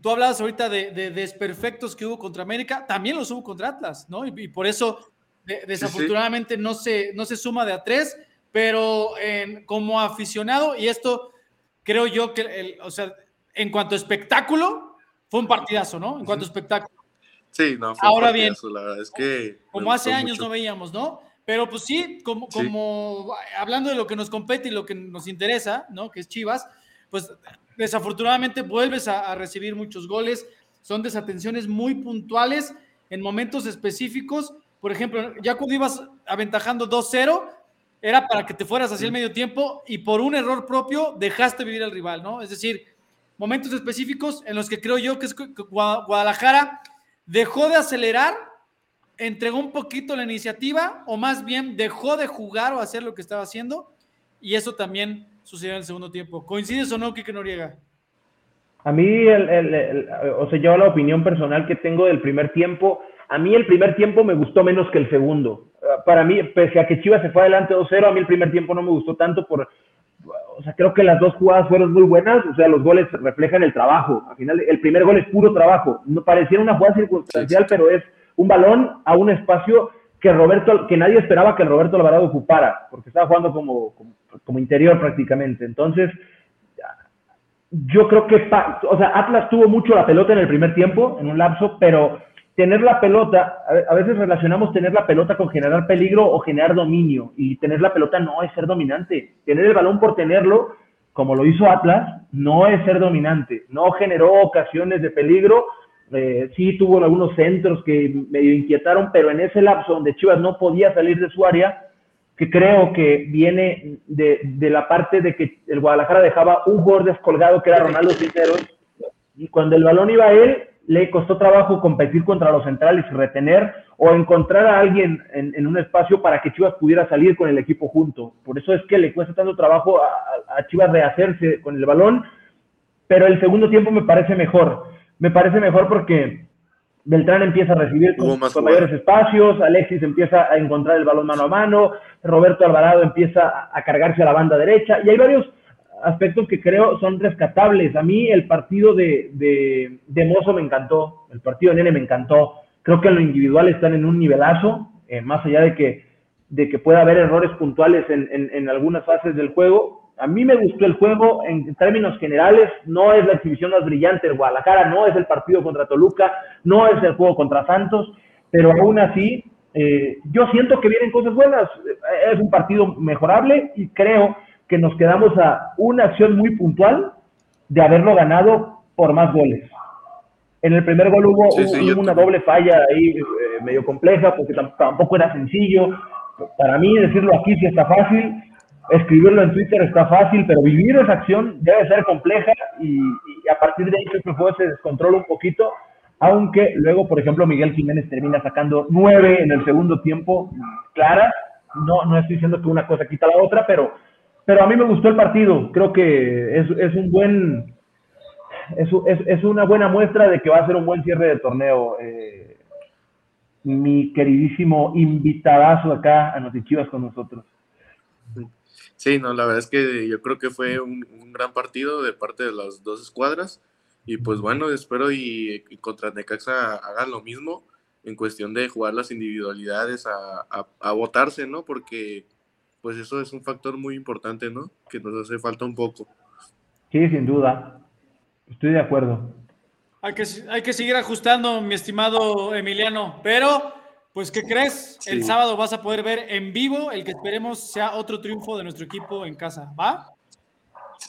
tú hablabas ahorita de, desperfectos que hubo contra América, también los hubo contra Atlas, ¿no? Y, por eso, desafortunadamente, No, se, no se suma de a tres, pero como aficionado, y esto creo yo que, o sea, en cuanto a espectáculo, fue un partidazo, ¿no? En cuanto a espectáculo. Sí, no, Ahora bien, la verdad es que como hace años no veíamos, ¿no? Pero pues sí como, como hablando de lo que nos compete y lo que nos interesa, ¿no? Que es Chivas, pues desafortunadamente vuelves a, recibir muchos goles, son desatenciones muy puntuales en momentos específicos. Por ejemplo, ya cuando ibas aventajando 2-0, era para que te fueras hacia el medio tiempo y por un error propio dejaste vivir al rival, ¿no? Es decir, momentos específicos en los que creo yo que es Guadalajara dejó de acelerar, entregó un poquito la iniciativa o más bien dejó de jugar o hacer lo que estaba haciendo y eso también sucedió en el segundo tiempo. ¿Coincides o no, Kike Noriega? A mí, o sea, yo la opinión personal que tengo del primer tiempo, a mí el primer tiempo me gustó menos que el segundo. Para mí, pese a que Chivas se fue adelante 2-0, a mí el primer tiempo no me gustó tanto por, o sea, creo que las dos jugadas fueron muy buenas, o sea, los goles reflejan el trabajo. Al final, el primer gol es puro trabajo. No pareciera una jugada circunstancial, pero es un balón a un espacio que Roberto, que nadie esperaba que Roberto Alvarado ocupara, porque estaba jugando como, como, interior prácticamente. Entonces, yo creo que, o sea, Atlas tuvo mucho la pelota en el primer tiempo, en un lapso, pero tener la pelota, a veces relacionamos tener la pelota con generar peligro o generar dominio, y tener la pelota no es ser dominante. Tener el balón por tenerlo, como lo hizo Atlas, no es ser dominante. No generó ocasiones de peligro, eh, sí tuvo algunos centros que medio inquietaron, pero en ese lapso donde Chivas no podía salir de su área, que creo que viene de, la parte de que el Guadalajara dejaba un jugador descolgado que era Ronaldo Cisneros, y cuando el balón iba a él, le costó trabajo competir contra los centrales y retener o encontrar a alguien en, un espacio para que Chivas pudiera salir con el equipo junto. Por eso es que le cuesta tanto trabajo a, Chivas rehacerse con el balón, pero el segundo tiempo me parece mejor. Me parece mejor porque Beltrán empieza a recibir con, mayores espacios, Alexis empieza a encontrar el balón mano a mano, Roberto Alvarado empieza a cargarse a la banda derecha y hay varios aspectos que creo son rescatables. A mí el partido de, de, Mozo me encantó, el partido de Nene me encantó. Creo que en lo individual están en un nivelazo, eh, más allá de que, de que pueda haber errores puntuales en, en, algunas fases del juego. A mí me gustó el juego en términos generales, no es la exhibición más brillante del Guadalajara, no es el partido contra Toluca, no es el juego contra Santos, pero aún así eh, yo siento que vienen cosas buenas. Es un partido mejorable y creo que nos quedamos a una acción muy puntual de haberlo ganado por más goles. En el primer gol hubo, una doble falla ahí eh, medio compleja porque tampoco era sencillo. Para mí decirlo aquí sí está fácil, escribirlo en Twitter está fácil, pero vivir esa acción debe ser compleja y, a partir de ahí que el se descontrola un poquito, aunque luego, por ejemplo, Miguel Jiménez termina sacando nueve en el segundo tiempo, clara. No, no estoy diciendo que una cosa quita la otra, pero, pero a mí me gustó el partido. Creo que es, es un buen, es, es, es, una buena muestra de que va a ser un buen cierre de torneo. Eh, mi queridísimo invitadazo acá a Notichivas con nosotros. Sí, no, la verdad es que yo creo que fue un, gran partido de parte de las dos escuadras. Y pues bueno, espero y, contra Necaxa hagan lo mismo en cuestión de jugar las individualidades a, a, votarse, ¿no? Porque pues eso es un factor muy importante, ¿no? Que nos hace falta un poco. Sí, sin duda. Estoy de acuerdo. Hay que, hay que seguir ajustando, mi estimado Emiliano, pero pues, ¿qué crees? El sábado vas a poder ver en vivo el que esperemos sea otro triunfo de nuestro equipo en casa, ¿va?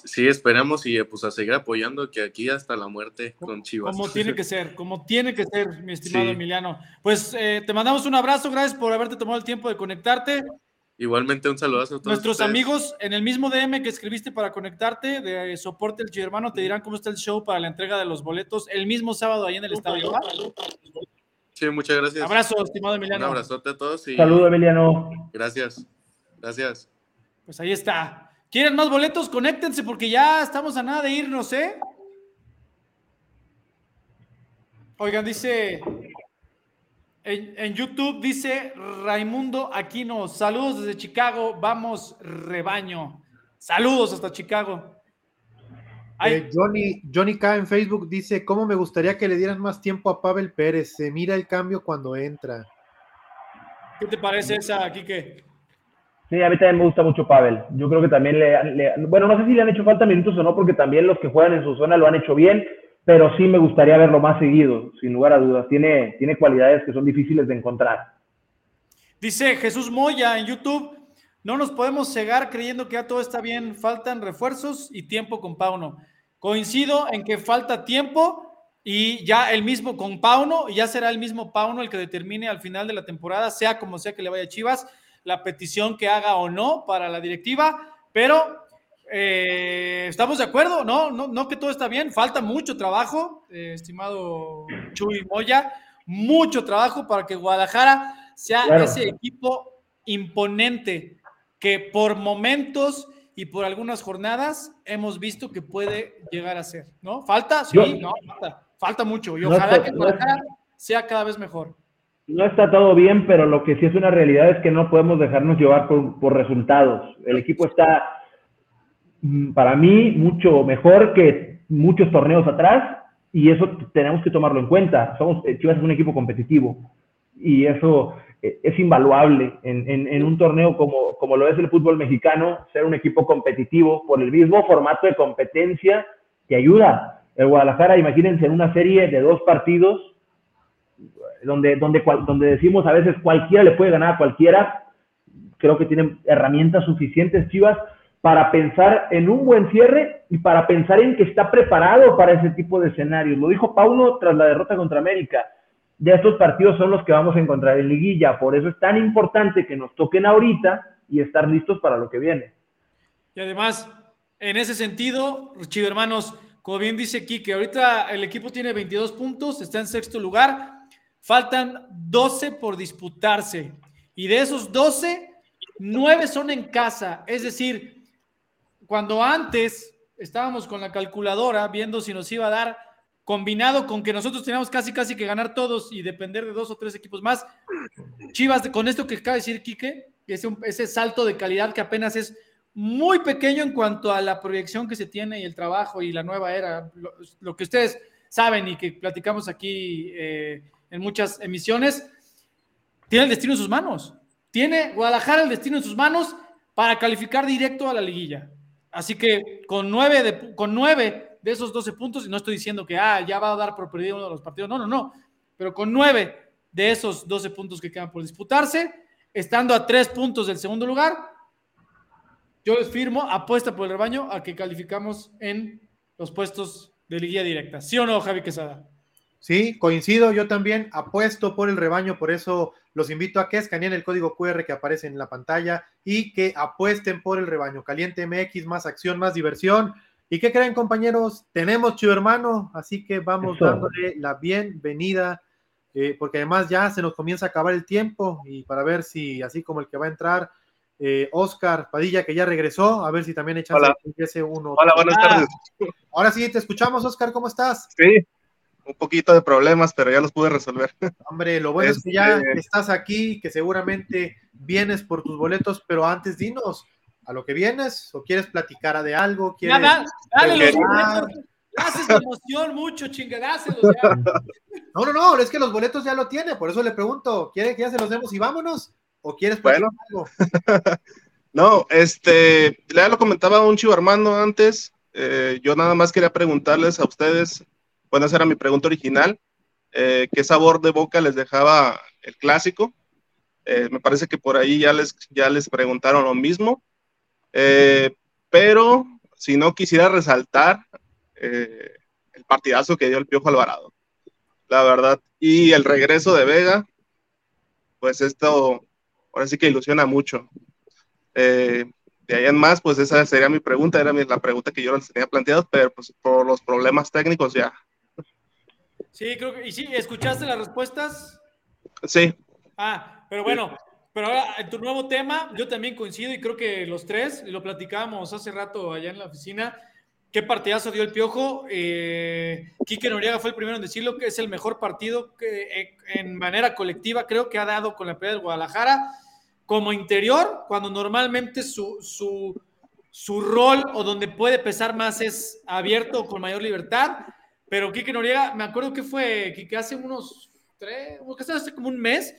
Sí, esperamos y pues a seguir apoyando que aquí hasta la muerte con Chivas. Como tiene que ser, como tiene que ser, mi estimado Emiliano. Pues eh, te mandamos un abrazo, gracias por haberte tomado el tiempo de conectarte. Igualmente un saludazo a todos. Nuestros amigos en el mismo DM que escribiste para conectarte de soporte el hermano te dirán cómo está el show para la entrega de los boletos el mismo sábado ahí en el estadio. Sí, muchas gracias. Abrazo, estimado Emiliano. Un abrazote a todos. Y... Saludo, Emiliano. Gracias. Gracias. Pues ahí está. ¿Quieren más boletos? Conéctense porque ya estamos a nada de irnos, ¿eh? Oigan, dice en, en, YouTube, dice Raimundo Aquino, saludos desde Chicago, vamos rebaño. Saludos hasta Chicago. Eh, Johnny, Johnny K en Facebook dice, ¿cómo me gustaría que le dieran más tiempo a Pavel Pérez? Se mira el cambio cuando entra. ¿Qué te parece esa, Kike? Sí, a mí también me gusta mucho Pavel. Yo creo que también le, Bueno, no sé si le han hecho falta minutos o no, porque también los que juegan en su zona lo han hecho bien, pero sí me gustaría verlo más seguido, sin lugar a dudas. Tiene, tiene cualidades que son difíciles de encontrar. Dice Jesús Moya en YouTube, no nos podemos cegar creyendo que ya todo está bien, faltan refuerzos y tiempo con Pauno. Coincido en que falta tiempo y ya el mismo con Pauno, ya será el mismo Pauno el que determine al final de la temporada, sea como sea que le vaya a Chivas, la petición que haga o no para la directiva, pero eh, estamos de acuerdo, ¿no? ¿no? No que todo está bien, falta mucho trabajo, eh, estimado Chuy Moya, mucho trabajo para que Guadalajara sea ese equipo imponente que por momentos y por algunas jornadas hemos visto que puede llegar a ser, ¿no? ¿Falta? Sí, no, falta, falta mucho y ojalá que sea cada vez mejor. No está todo bien, pero lo que sí es una realidad es que no podemos dejarnos llevar por, por resultados. El equipo está, mm, para mí, mucho mejor que muchos torneos atrás y eso tenemos que tomarlo en cuenta. Somos, eh, Chivas es un equipo competitivo y eso es invaluable en, un torneo como, como lo es el fútbol mexicano, ser un equipo competitivo por el mismo formato de competencia que ayuda. El Guadalajara, imagínense, en una serie de dos partidos, donde, donde, donde decimos a veces cualquiera le puede ganar a cualquiera, creo que tienen herramientas suficientes Chivas para pensar en un buen cierre y para pensar en que está preparado para ese tipo de escenarios. Lo dijo Pauno tras la derrota contra América de estos partidos son los que vamos a encontrar en liguilla. Por eso es tan importante que nos toquen ahorita y estar listos para lo que viene. Y además, en ese sentido, chido hermanos, como bien dice aquí, que ahorita el equipo tiene 22 puntos, está en sexto lugar, faltan 12 por disputarse. Y de esos 12, 9 son en casa. Es decir, cuando antes estábamos con la calculadora viendo si nos iba a dar combinado con que nosotros teníamos casi casi que ganar todos y depender de dos o tres equipos más. Chivas, con esto que acaba de decir Quique, ese, ese salto de calidad que apenas es muy pequeño en cuanto a la proyección que se tiene y el trabajo y la nueva era, lo, que ustedes saben y que platicamos aquí eh, en muchas emisiones, tiene el destino en sus manos. Tiene Guadalajara el destino en sus manos para calificar directo a la liguilla. Así que con nueve, de, con nueve esos 12 puntos, y no estoy diciendo que ah, ya va a dar por perdido uno de los partidos, no, no, no, pero con 9 de esos 12 puntos que quedan por disputarse, estando a tres puntos del segundo lugar, yo les firmo, apuesta por el rebaño a que calificamos en los puestos de liguilla directa. ¿Sí o no, Javi Quesada? Sí, coincido, yo también apuesto por el rebaño, por eso los invito a que escaneen el código QR que aparece en la pantalla y que apuesten por el rebaño. Caliente MX, más acción, más diversión. ¿Y qué creen, compañeros? Tenemos Chivo Hermano, así que vamos dándole la bienvenida, eh, porque además ya se nos comienza a acabar el tiempo y para ver si, así como el que va a entrar, eh, Oscar Padilla, que ya regresó, a ver si también echas ese uno. Hola, buenas ah. tardes. Ahora sí, te escuchamos, Oscar, ¿cómo estás? Sí, un poquito de problemas, pero ya los pude resolver. Hombre, lo bueno es que ya este estás aquí, que seguramente vienes por tus boletos, pero antes dinos, ¿a lo que vienes? ¿O quieres platicar de algo? ¿Quieres dale los boletos. Haces emoción mucho, chingadáselos ya. No, no, no, es que los boletos ya lo tiene, por eso le pregunto, ¿quiere que ya se los demos y vámonos? ¿O quieres bueno. algo? no, este, ya lo comentaba un chivo Armando antes, eh, yo nada más quería preguntarles a ustedes bueno, esa era mi pregunta original. Eh, ¿Qué sabor de boca les dejaba el clásico? Eh, me parece que por ahí ya les, ya les preguntaron lo mismo. Eh, pero si no quisiera resaltar el partidazo que dio el Piojo Alvarado, la verdad. Y el regreso de Vega, pues esto ahora sí que ilusiona mucho. de ahí en más, pues esa sería mi pregunta, era la pregunta que yo les tenía planteado, pero pues por los problemas técnicos ya Sí, creo que. ¿Y sí? ¿Escuchaste las respuestas? Sí. Ah, pero bueno, pero ahora en tu nuevo tema, yo también coincido y creo que los tres, lo platicábamos hace rato allá en la oficina. Qué partidazo dio el Piojo. Eh, Quique Noriega fue el primero en decirlo que es el mejor partido eh, en manera colectiva creo que ha dado con la pelea del Guadalajara. Como interior, cuando normalmente su, su, su rol o donde puede pesar más es abierto con mayor libertad pero Quique Noriega, me acuerdo que fue, que hace unos tres, hace como un mes,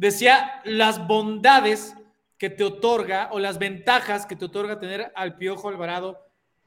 decía las bondades que te otorga o las ventajas que te otorga tener al Piojo Alvarado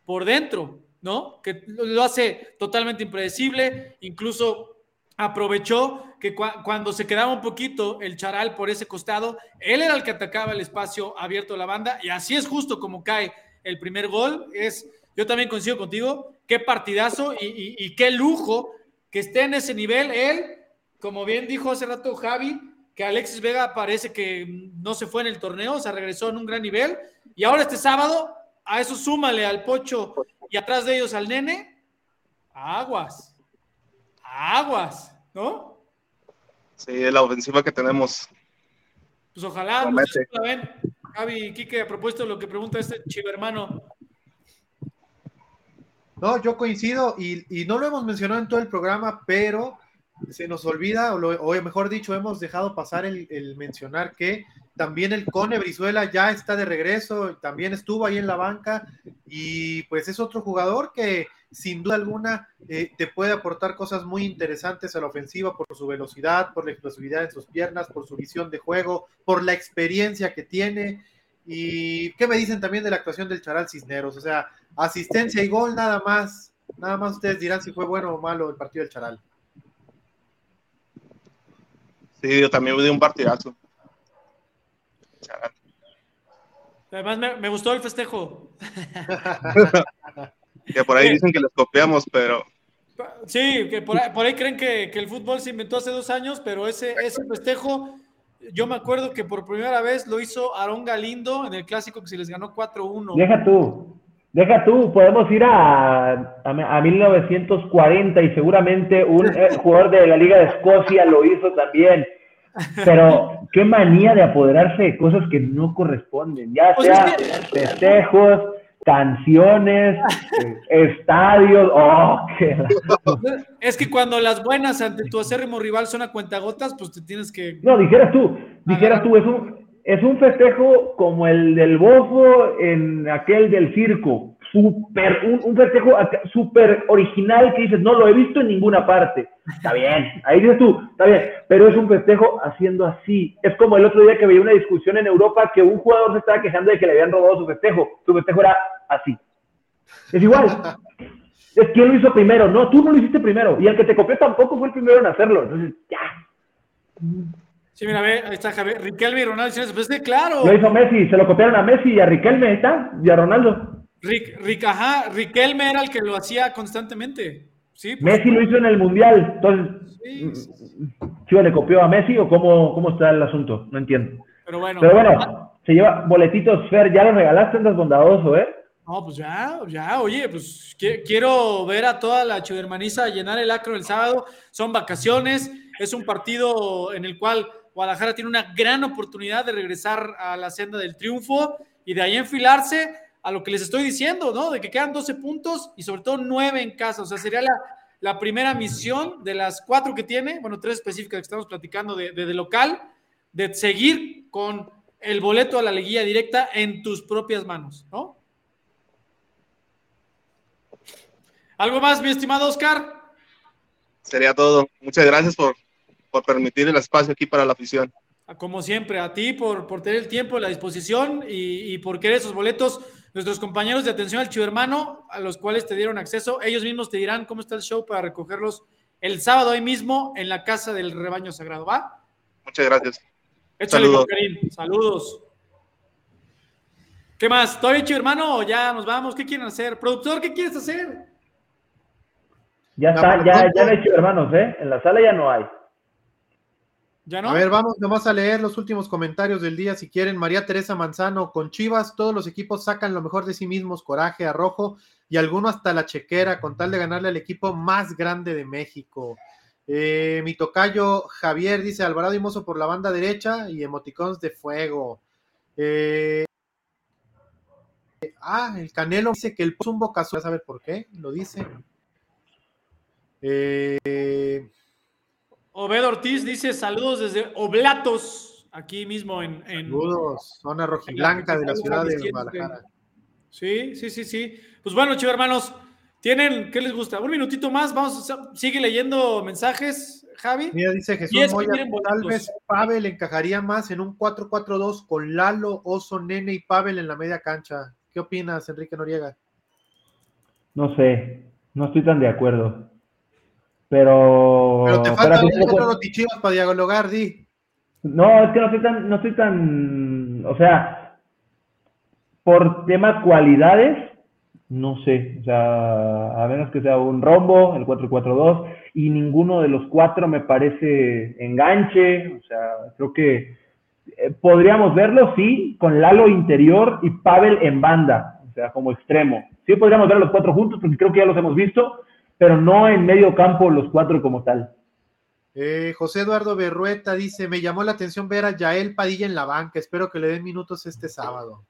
por dentro, ¿no? Que lo hace totalmente impredecible, incluso aprovechó que cuando se quedaba un poquito el charal por ese costado, él era el que atacaba el espacio abierto de la banda y así es justo como cae el primer gol, es yo también coincido contigo. Qué partidazo y, qué lujo que esté en ese nivel. Él, como bien dijo hace rato Javi, que Alexis Vega parece que no se fue en el torneo, se regresó en un gran nivel. Y ahora este sábado, a eso súmale al Pocho y atrás de ellos al Nene. Aguas. Aguas, ¿no? Sí, la ofensiva que tenemos. Pues ojalá, pues, ven. Javi Quique ha propuesto lo que pregunta este chivo hermano. No, yo coincido y, no lo hemos mencionado en todo el programa, pero se nos olvida, o, mejor dicho, hemos dejado pasar el, mencionar que también el Cone Brizuela ya está de regreso, también estuvo ahí en la banca y pues es otro jugador que sin duda alguna eh, te puede aportar cosas muy interesantes a la ofensiva por su velocidad, por la explosividad en sus piernas, por su visión de juego, por la experiencia que tiene. ¿Y qué me dicen también de la actuación del Charal Cisneros? O sea, asistencia y gol nada más. Nada más ustedes dirán si fue bueno o malo el partido del Charal. Sí, yo también vi un partidazo. Además, me, gustó el festejo. que por ahí dicen que les copiamos, pero. Sí, que por ahí, creen que, el fútbol se inventó hace dos años, pero ese, ese festejo, yo me acuerdo que por primera vez lo hizo Aarón Galindo en el clásico que se les ganó 4-1. Deja tú. Deja tú, podemos ir a, a, 1940 y seguramente un eh, jugador de la Liga de Escocia lo hizo también. Pero qué manía de apoderarse de cosas que no corresponden, ya pues sea festejos, canciones, eh, estadios. Oh, Es que cuando las buenas ante tu acérrimo rival son a cuentagotas, pues te tienes que. No, dijeras tú, dijeras tú, es un, es un festejo como el del bofo en aquel del circo. Super, un, festejo súper original que dices, no lo he visto en ninguna parte. Está bien, ahí dices tú, está bien, pero es un festejo haciendo así. Es como el otro día que veía una discusión en Europa que un jugador se estaba quejando de que le habían robado su festejo. Su festejo era así. Es igual. Es quien lo hizo primero. No, tú no lo hiciste primero. Y el que te copió tampoco fue el primero en hacerlo. Entonces, ya. Sí, mira, ve, ahí está Javier. Riquelme y Ronaldo. Pues claro. Lo hizo Messi, se lo copiaron a Messi y a Riquelme, ahí está, y a Ronaldo. Rick, Rick, ajá, Riquelme era el que lo hacía constantemente. Sí, pues, Messi lo hizo en el Mundial, entonces, sí. ¿Chivas le copió a Messi o cómo, cómo está el asunto? No entiendo. Pero bueno. Pero bueno, se lleva boletitos, Fer, ya los regalaste, andas bondadoso, ¿eh? No, pues ya, ya, oye, pues qui- quiero ver a toda la chivermaniza llenar el acro el sábado. Son vacaciones, es un partido en el cual Guadalajara tiene una gran oportunidad de regresar a la senda del triunfo y de ahí enfilarse a lo que les estoy diciendo, ¿no? De que quedan 12 puntos y sobre todo 9 en casa. O sea, sería la, la primera misión de las cuatro que tiene, bueno, tres específicas que estamos platicando de, de- de local, de seguir con el boleto a la liguilla directa en tus propias manos, ¿no? ¿Algo más, mi estimado Oscar? Sería todo. Muchas gracias por, por permitir el espacio aquí para la afición. Como siempre, a ti por, por tener el tiempo, la disposición y, y por querer esos boletos. Nuestros compañeros de atención al chivo hermano, a los cuales te dieron acceso, ellos mismos te dirán cómo está el show para recogerlos el sábado ahí mismo en la casa del rebaño sagrado, ¿va? Muchas gracias. Échale, Saludos. Karim. Saludos. ¿Qué más? ¿Todavía chivo hermano o ya nos vamos? ¿Qué quieren hacer? Productor, ¿qué quieres hacer? Ya está, ya, ya no hay hecho hermanos, ¿eh? En la sala ya no hay. A ver, vamos nomás a leer los últimos comentarios del día. Si quieren, María Teresa Manzano, con Chivas, todos los equipos sacan lo mejor de sí mismos, coraje, arrojo y alguno hasta la chequera, con tal de ganarle al equipo más grande de México. Eh, mi tocayo Javier dice Alvarado y Mozo por la banda derecha y emoticons de fuego. Eh, ah, el Canelo dice que el es un bocazo, a saber por qué, lo dice. Eh, Obed Ortiz dice saludos desde Oblatos, aquí mismo en, en, saludos, zona rojiblanca de la ciudad de Guadalajara. Sí, sí, sí, sí. Pues bueno, chicos hermanos, tienen, ¿qué les gusta? Un minutito más, vamos, a- sigue leyendo mensajes, Javi. Mira, dice Jesús Moya, tal vez Pavel encajaría más en un 4-4-2 con Lalo, Oso, Nene y Pavel en la media cancha. ¿Qué opinas, Enrique Noriega? No sé, no estoy tan de acuerdo. Pero. Pero te pero falta al un final de centro cuentas- para dialogar, di. No, es que no estoy tan, no estoy tan, o sea, por tema cualidades, no sé, o sea, a menos que sea un rombo, el 4-4-2, y ninguno de los cuatro me parece enganche, o sea, creo que eh, podríamos verlo, sí, con Lalo interior y Pavel en banda, o sea, como extremo. Sí podríamos ver a los cuatro juntos, porque creo que ya los hemos visto, pero no en medio campo los cuatro como tal. Eh, José Eduardo Berrueta dice: Me llamó la atención ver a Yael Padilla en la banca. Espero que le den minutos este sábado.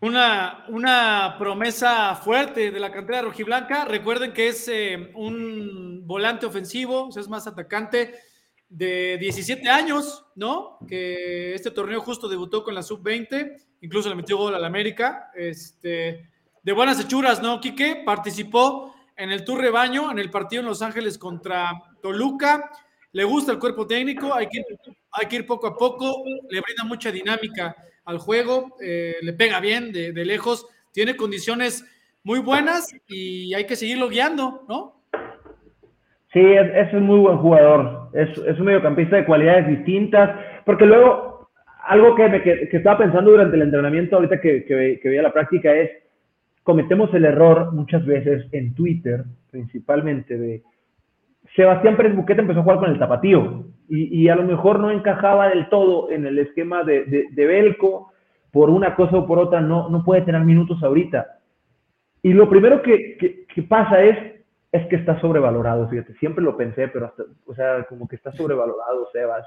Una, una promesa fuerte de la cantera rojiblanca. Recuerden que es eh, un volante ofensivo, o sea, es más atacante de 17 años, ¿no? Que este torneo justo debutó con la sub-20, incluso le metió gol al América. Este, de buenas hechuras, ¿no, Quique? Participó en el Tour Rebaño, en el partido en Los Ángeles contra Toluca. Le gusta el cuerpo técnico, hay que ir, ir poco a poco, le brinda mucha dinámica al juego, eh, le pega bien de, lejos, tiene condiciones muy buenas y hay que seguirlo guiando, ¿no? Sí, es, es un muy buen jugador. Es, un mediocampista de cualidades distintas. Porque luego, algo que, me, que, estaba pensando durante el entrenamiento, ahorita que veía la práctica, es cometemos el error muchas veces en Twitter, principalmente, de Sebastián Pérez empezó a jugar con el tapatío y, y a lo mejor no encajaba del todo en el esquema de, de, Belco, por una cosa o por otra, no, no puede tener minutos ahorita. Y lo primero que, que pasa es es que está sobrevalorado, fíjate, siempre lo pensé, pero hasta, o sea, como que está sobrevalorado Sebas.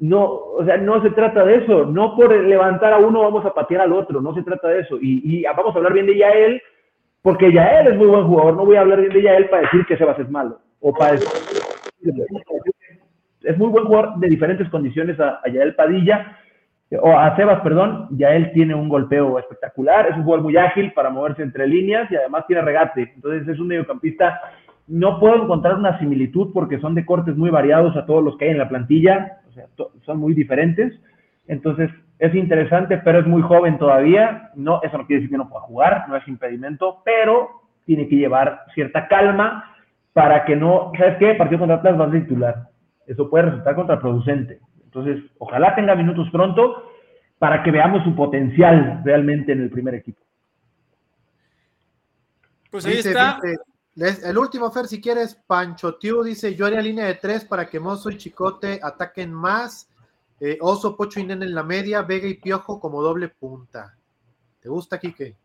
No, o sea, no se trata de eso, no por levantar a uno vamos a patear al otro, no se trata de eso. Y, y vamos a hablar bien de Yael, porque Yael es muy buen jugador, no voy a hablar bien de Yael para decir que Sebas es malo, o para decir, es muy buen jugador de diferentes condiciones a, Yael Padilla, o a Sebas, perdón, ya él tiene un golpeo espectacular, es un jugador muy ágil para moverse entre líneas y además tiene regate. Entonces es un mediocampista. No puedo encontrar una similitud porque son de cortes muy variados a todos los que hay en la plantilla, o sea, son muy diferentes. Entonces es interesante, pero es muy joven todavía. No, eso no quiere decir que no pueda jugar, no es impedimento, pero tiene que llevar cierta calma para que no, ¿sabes qué? Partido contra Atlas va a titular. Eso puede resultar contraproducente. Entonces, ojalá tenga minutos pronto para que veamos su potencial realmente en el primer equipo. Pues ahí está. El último, Fer, si quieres, Pancho Tiu dice: Yo haría línea de tres para que Mozo y Chicote ataquen más. Eh, Oso, Pocho y Nene en la media, Vega y Piojo como doble punta. ¿Te gusta, Quique?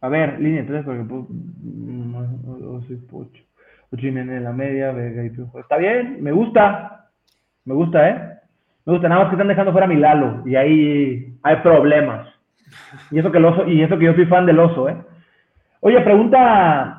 A ver, línea de tres para que Oso y Pocho. Pocho y Nene en la media, Vega y Piojo. Está bien, me gusta. Me gusta, ¿eh? Me gusta, nada más que están dejando fuera a mi Lalo y ahí hay problemas. Y eso que el oso, y eso que yo soy fan del oso, ¿eh? Oye, pregunta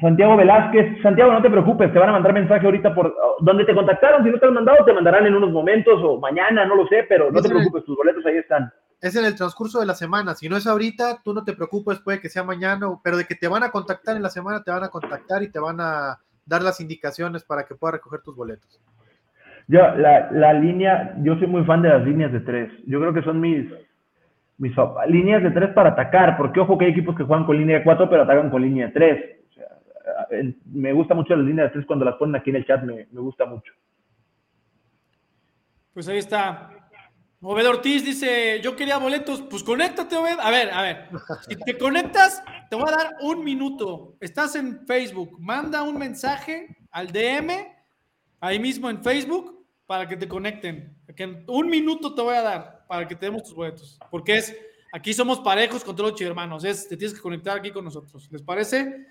Santiago Velázquez. Santiago, no te preocupes, te van a mandar mensaje ahorita por dónde te contactaron. Si no te han mandado, te mandarán en unos momentos o mañana, no lo sé, pero no te preocupes, tus boletos ahí están. Es en el transcurso de la semana. Si no es ahorita, tú no te preocupes, puede que sea mañana, pero de que te van a contactar en la semana, te van a contactar y te van a dar las indicaciones para que puedas recoger tus boletos. Yo, la, la línea, yo soy muy fan de las líneas de tres. Yo creo que son mis, mis líneas de tres para atacar, porque ojo que hay equipos que juegan con línea de cuatro, pero atacan con línea de tres. Me gusta mucho las líneas de cuando las ponen aquí en el chat, me, me gusta mucho. Pues ahí está. Obed Ortiz dice, yo quería boletos, pues conéctate, Obed. A ver, a ver, si te conectas, te voy a dar un minuto. Estás en Facebook, manda un mensaje al DM, ahí mismo en Facebook, para que te conecten. un minuto te voy a dar para que te demos tus boletos. Porque es, aquí somos parejos con todos los hermanos. Es, te tienes que conectar aquí con nosotros. ¿Les parece?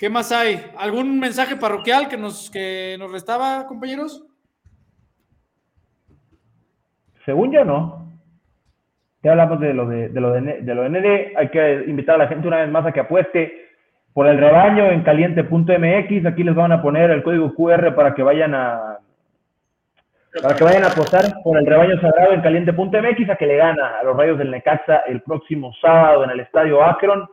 ¿Qué más hay? ¿Algún mensaje parroquial que nos, que nos restaba, compañeros? Según yo, no. Ya hablamos de lo de, de, lo de, lo ND. Hay que invitar a la gente una vez más a que apueste por el rebaño en caliente.mx. Aquí les van a poner el código QR para que vayan a, para que vayan a apostar por el rebaño sagrado en caliente.mx a que le gana a los Rayos del Necaxa el próximo sábado en el Estadio Akron,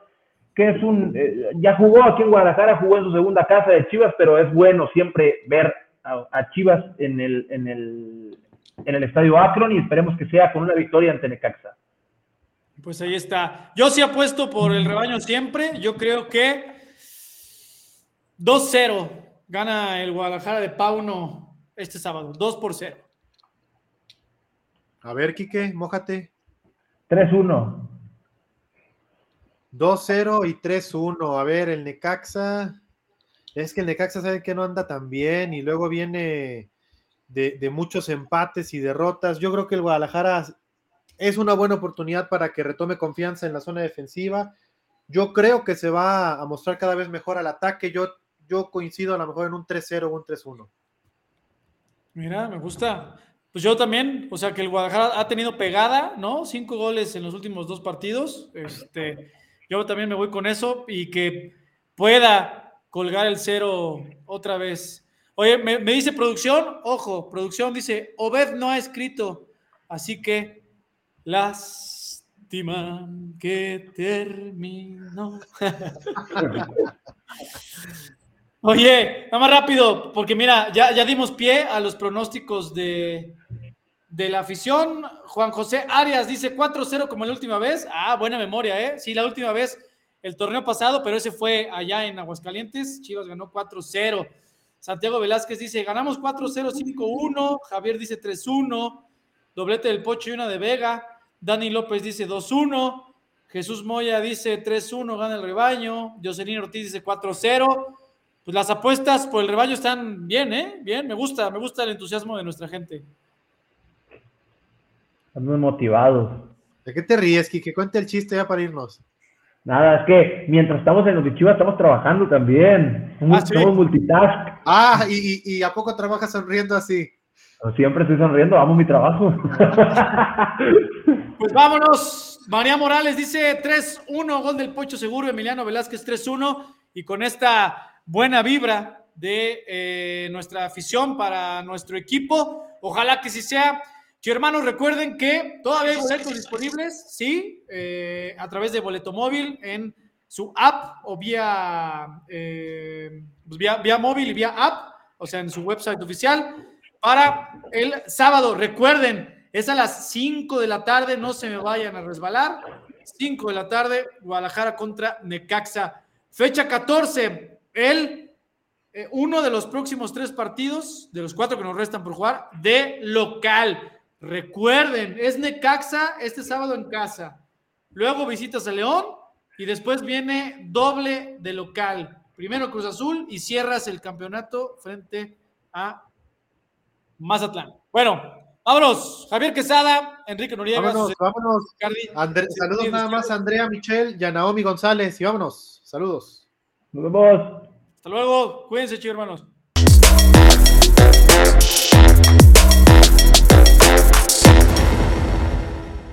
que es un, eh, ya jugó aquí en Guadalajara, jugó en su segunda casa de Chivas, pero es bueno siempre ver a, Chivas en el, en, el, en el Estadio Akron y esperemos que sea con una victoria ante Necaxa. Pues ahí está. Yo sí apuesto por el rebaño siempre. Yo creo que 2-0 gana el Guadalajara de Pauno este sábado, 2 por 0. A ver, Quique, mójate. 3-1. 2-0 y 3-1. A ver, el Necaxa. Es que el Necaxa sabe que no anda tan bien y luego viene de, muchos empates y derrotas. Yo creo que el Guadalajara es una buena oportunidad para que retome confianza en la zona defensiva. Yo creo que se va a mostrar cada vez mejor al ataque. Yo, yo coincido a lo mejor en un 3-0 o un 3-1. Mira, me gusta. Pues yo también, o sea que el Guadalajara ha tenido pegada, ¿no? Cinco goles en los últimos dos partidos. Este, yo también me voy con eso y que pueda colgar el cero otra vez. Oye, me, dice producción, ojo, producción dice, Obed no ha escrito, así que lástima que terminó. Oye, nada más rápido, porque mira, ya, ya dimos pie a los pronósticos de, de la afición. Juan José Arias dice 4-0 como la última vez. Ah, buena memoria, ¿eh? Sí, la última vez, el torneo pasado, pero ese fue allá en Aguascalientes. Chivas ganó 4-0. Santiago Velázquez dice, ganamos 4-0, 5-1. Javier dice 3-1. Doblete del Pocho y una de Vega. Dani López dice 2-1. Jesús Moya dice 3-1, gana el rebaño. Jocelyn Ortiz dice 4-0 pues las apuestas por el rebaño están bien, ¿eh? Bien, me gusta, me gusta el entusiasmo de nuestra gente. Están muy motivados. ¿De qué te ríes, Kike? Cuente el chiste ya para irnos. Nada, es que mientras estamos en los Chivas estamos trabajando también. Ah, somos, multitask. Ah, ¿y, a poco trabajas sonriendo así? Siempre estoy sonriendo, amo mi trabajo. Pues vámonos. María Morales dice 3-1, gol del Pocho Seguro, Emiliano Velázquez 3-1. Y con esta buena vibra de eh, nuestra afición para nuestro equipo. Ojalá que sí sea. Chicos, hermanos, recuerden que todavía hay boletos disponibles, sí, eh, a través de Boleto Móvil en su app o vía, eh, pues vía, vía móvil y vía app, o sea, en su website oficial, para el sábado. Recuerden, es a las 5 de la tarde, no se me vayan a resbalar. 5 de la tarde, Guadalajara contra Necaxa. Fecha 14, el eh, uno de los próximos tres partidos, de los cuatro que nos restan por jugar, de local. Recuerden, es Necaxa este sábado en casa. Luego visitas a León y después viene doble de local. Primero Cruz Azul y cierras el campeonato frente a Mazatlán. Bueno, vámonos. Javier Quesada, Enrique Noriega. Vámonos, vámonos. saludos nada más a Andrea Michel y a Naomi González y vámonos. Saludos. Nos vemos. Hasta luego. Cuídense, chicos hermanos.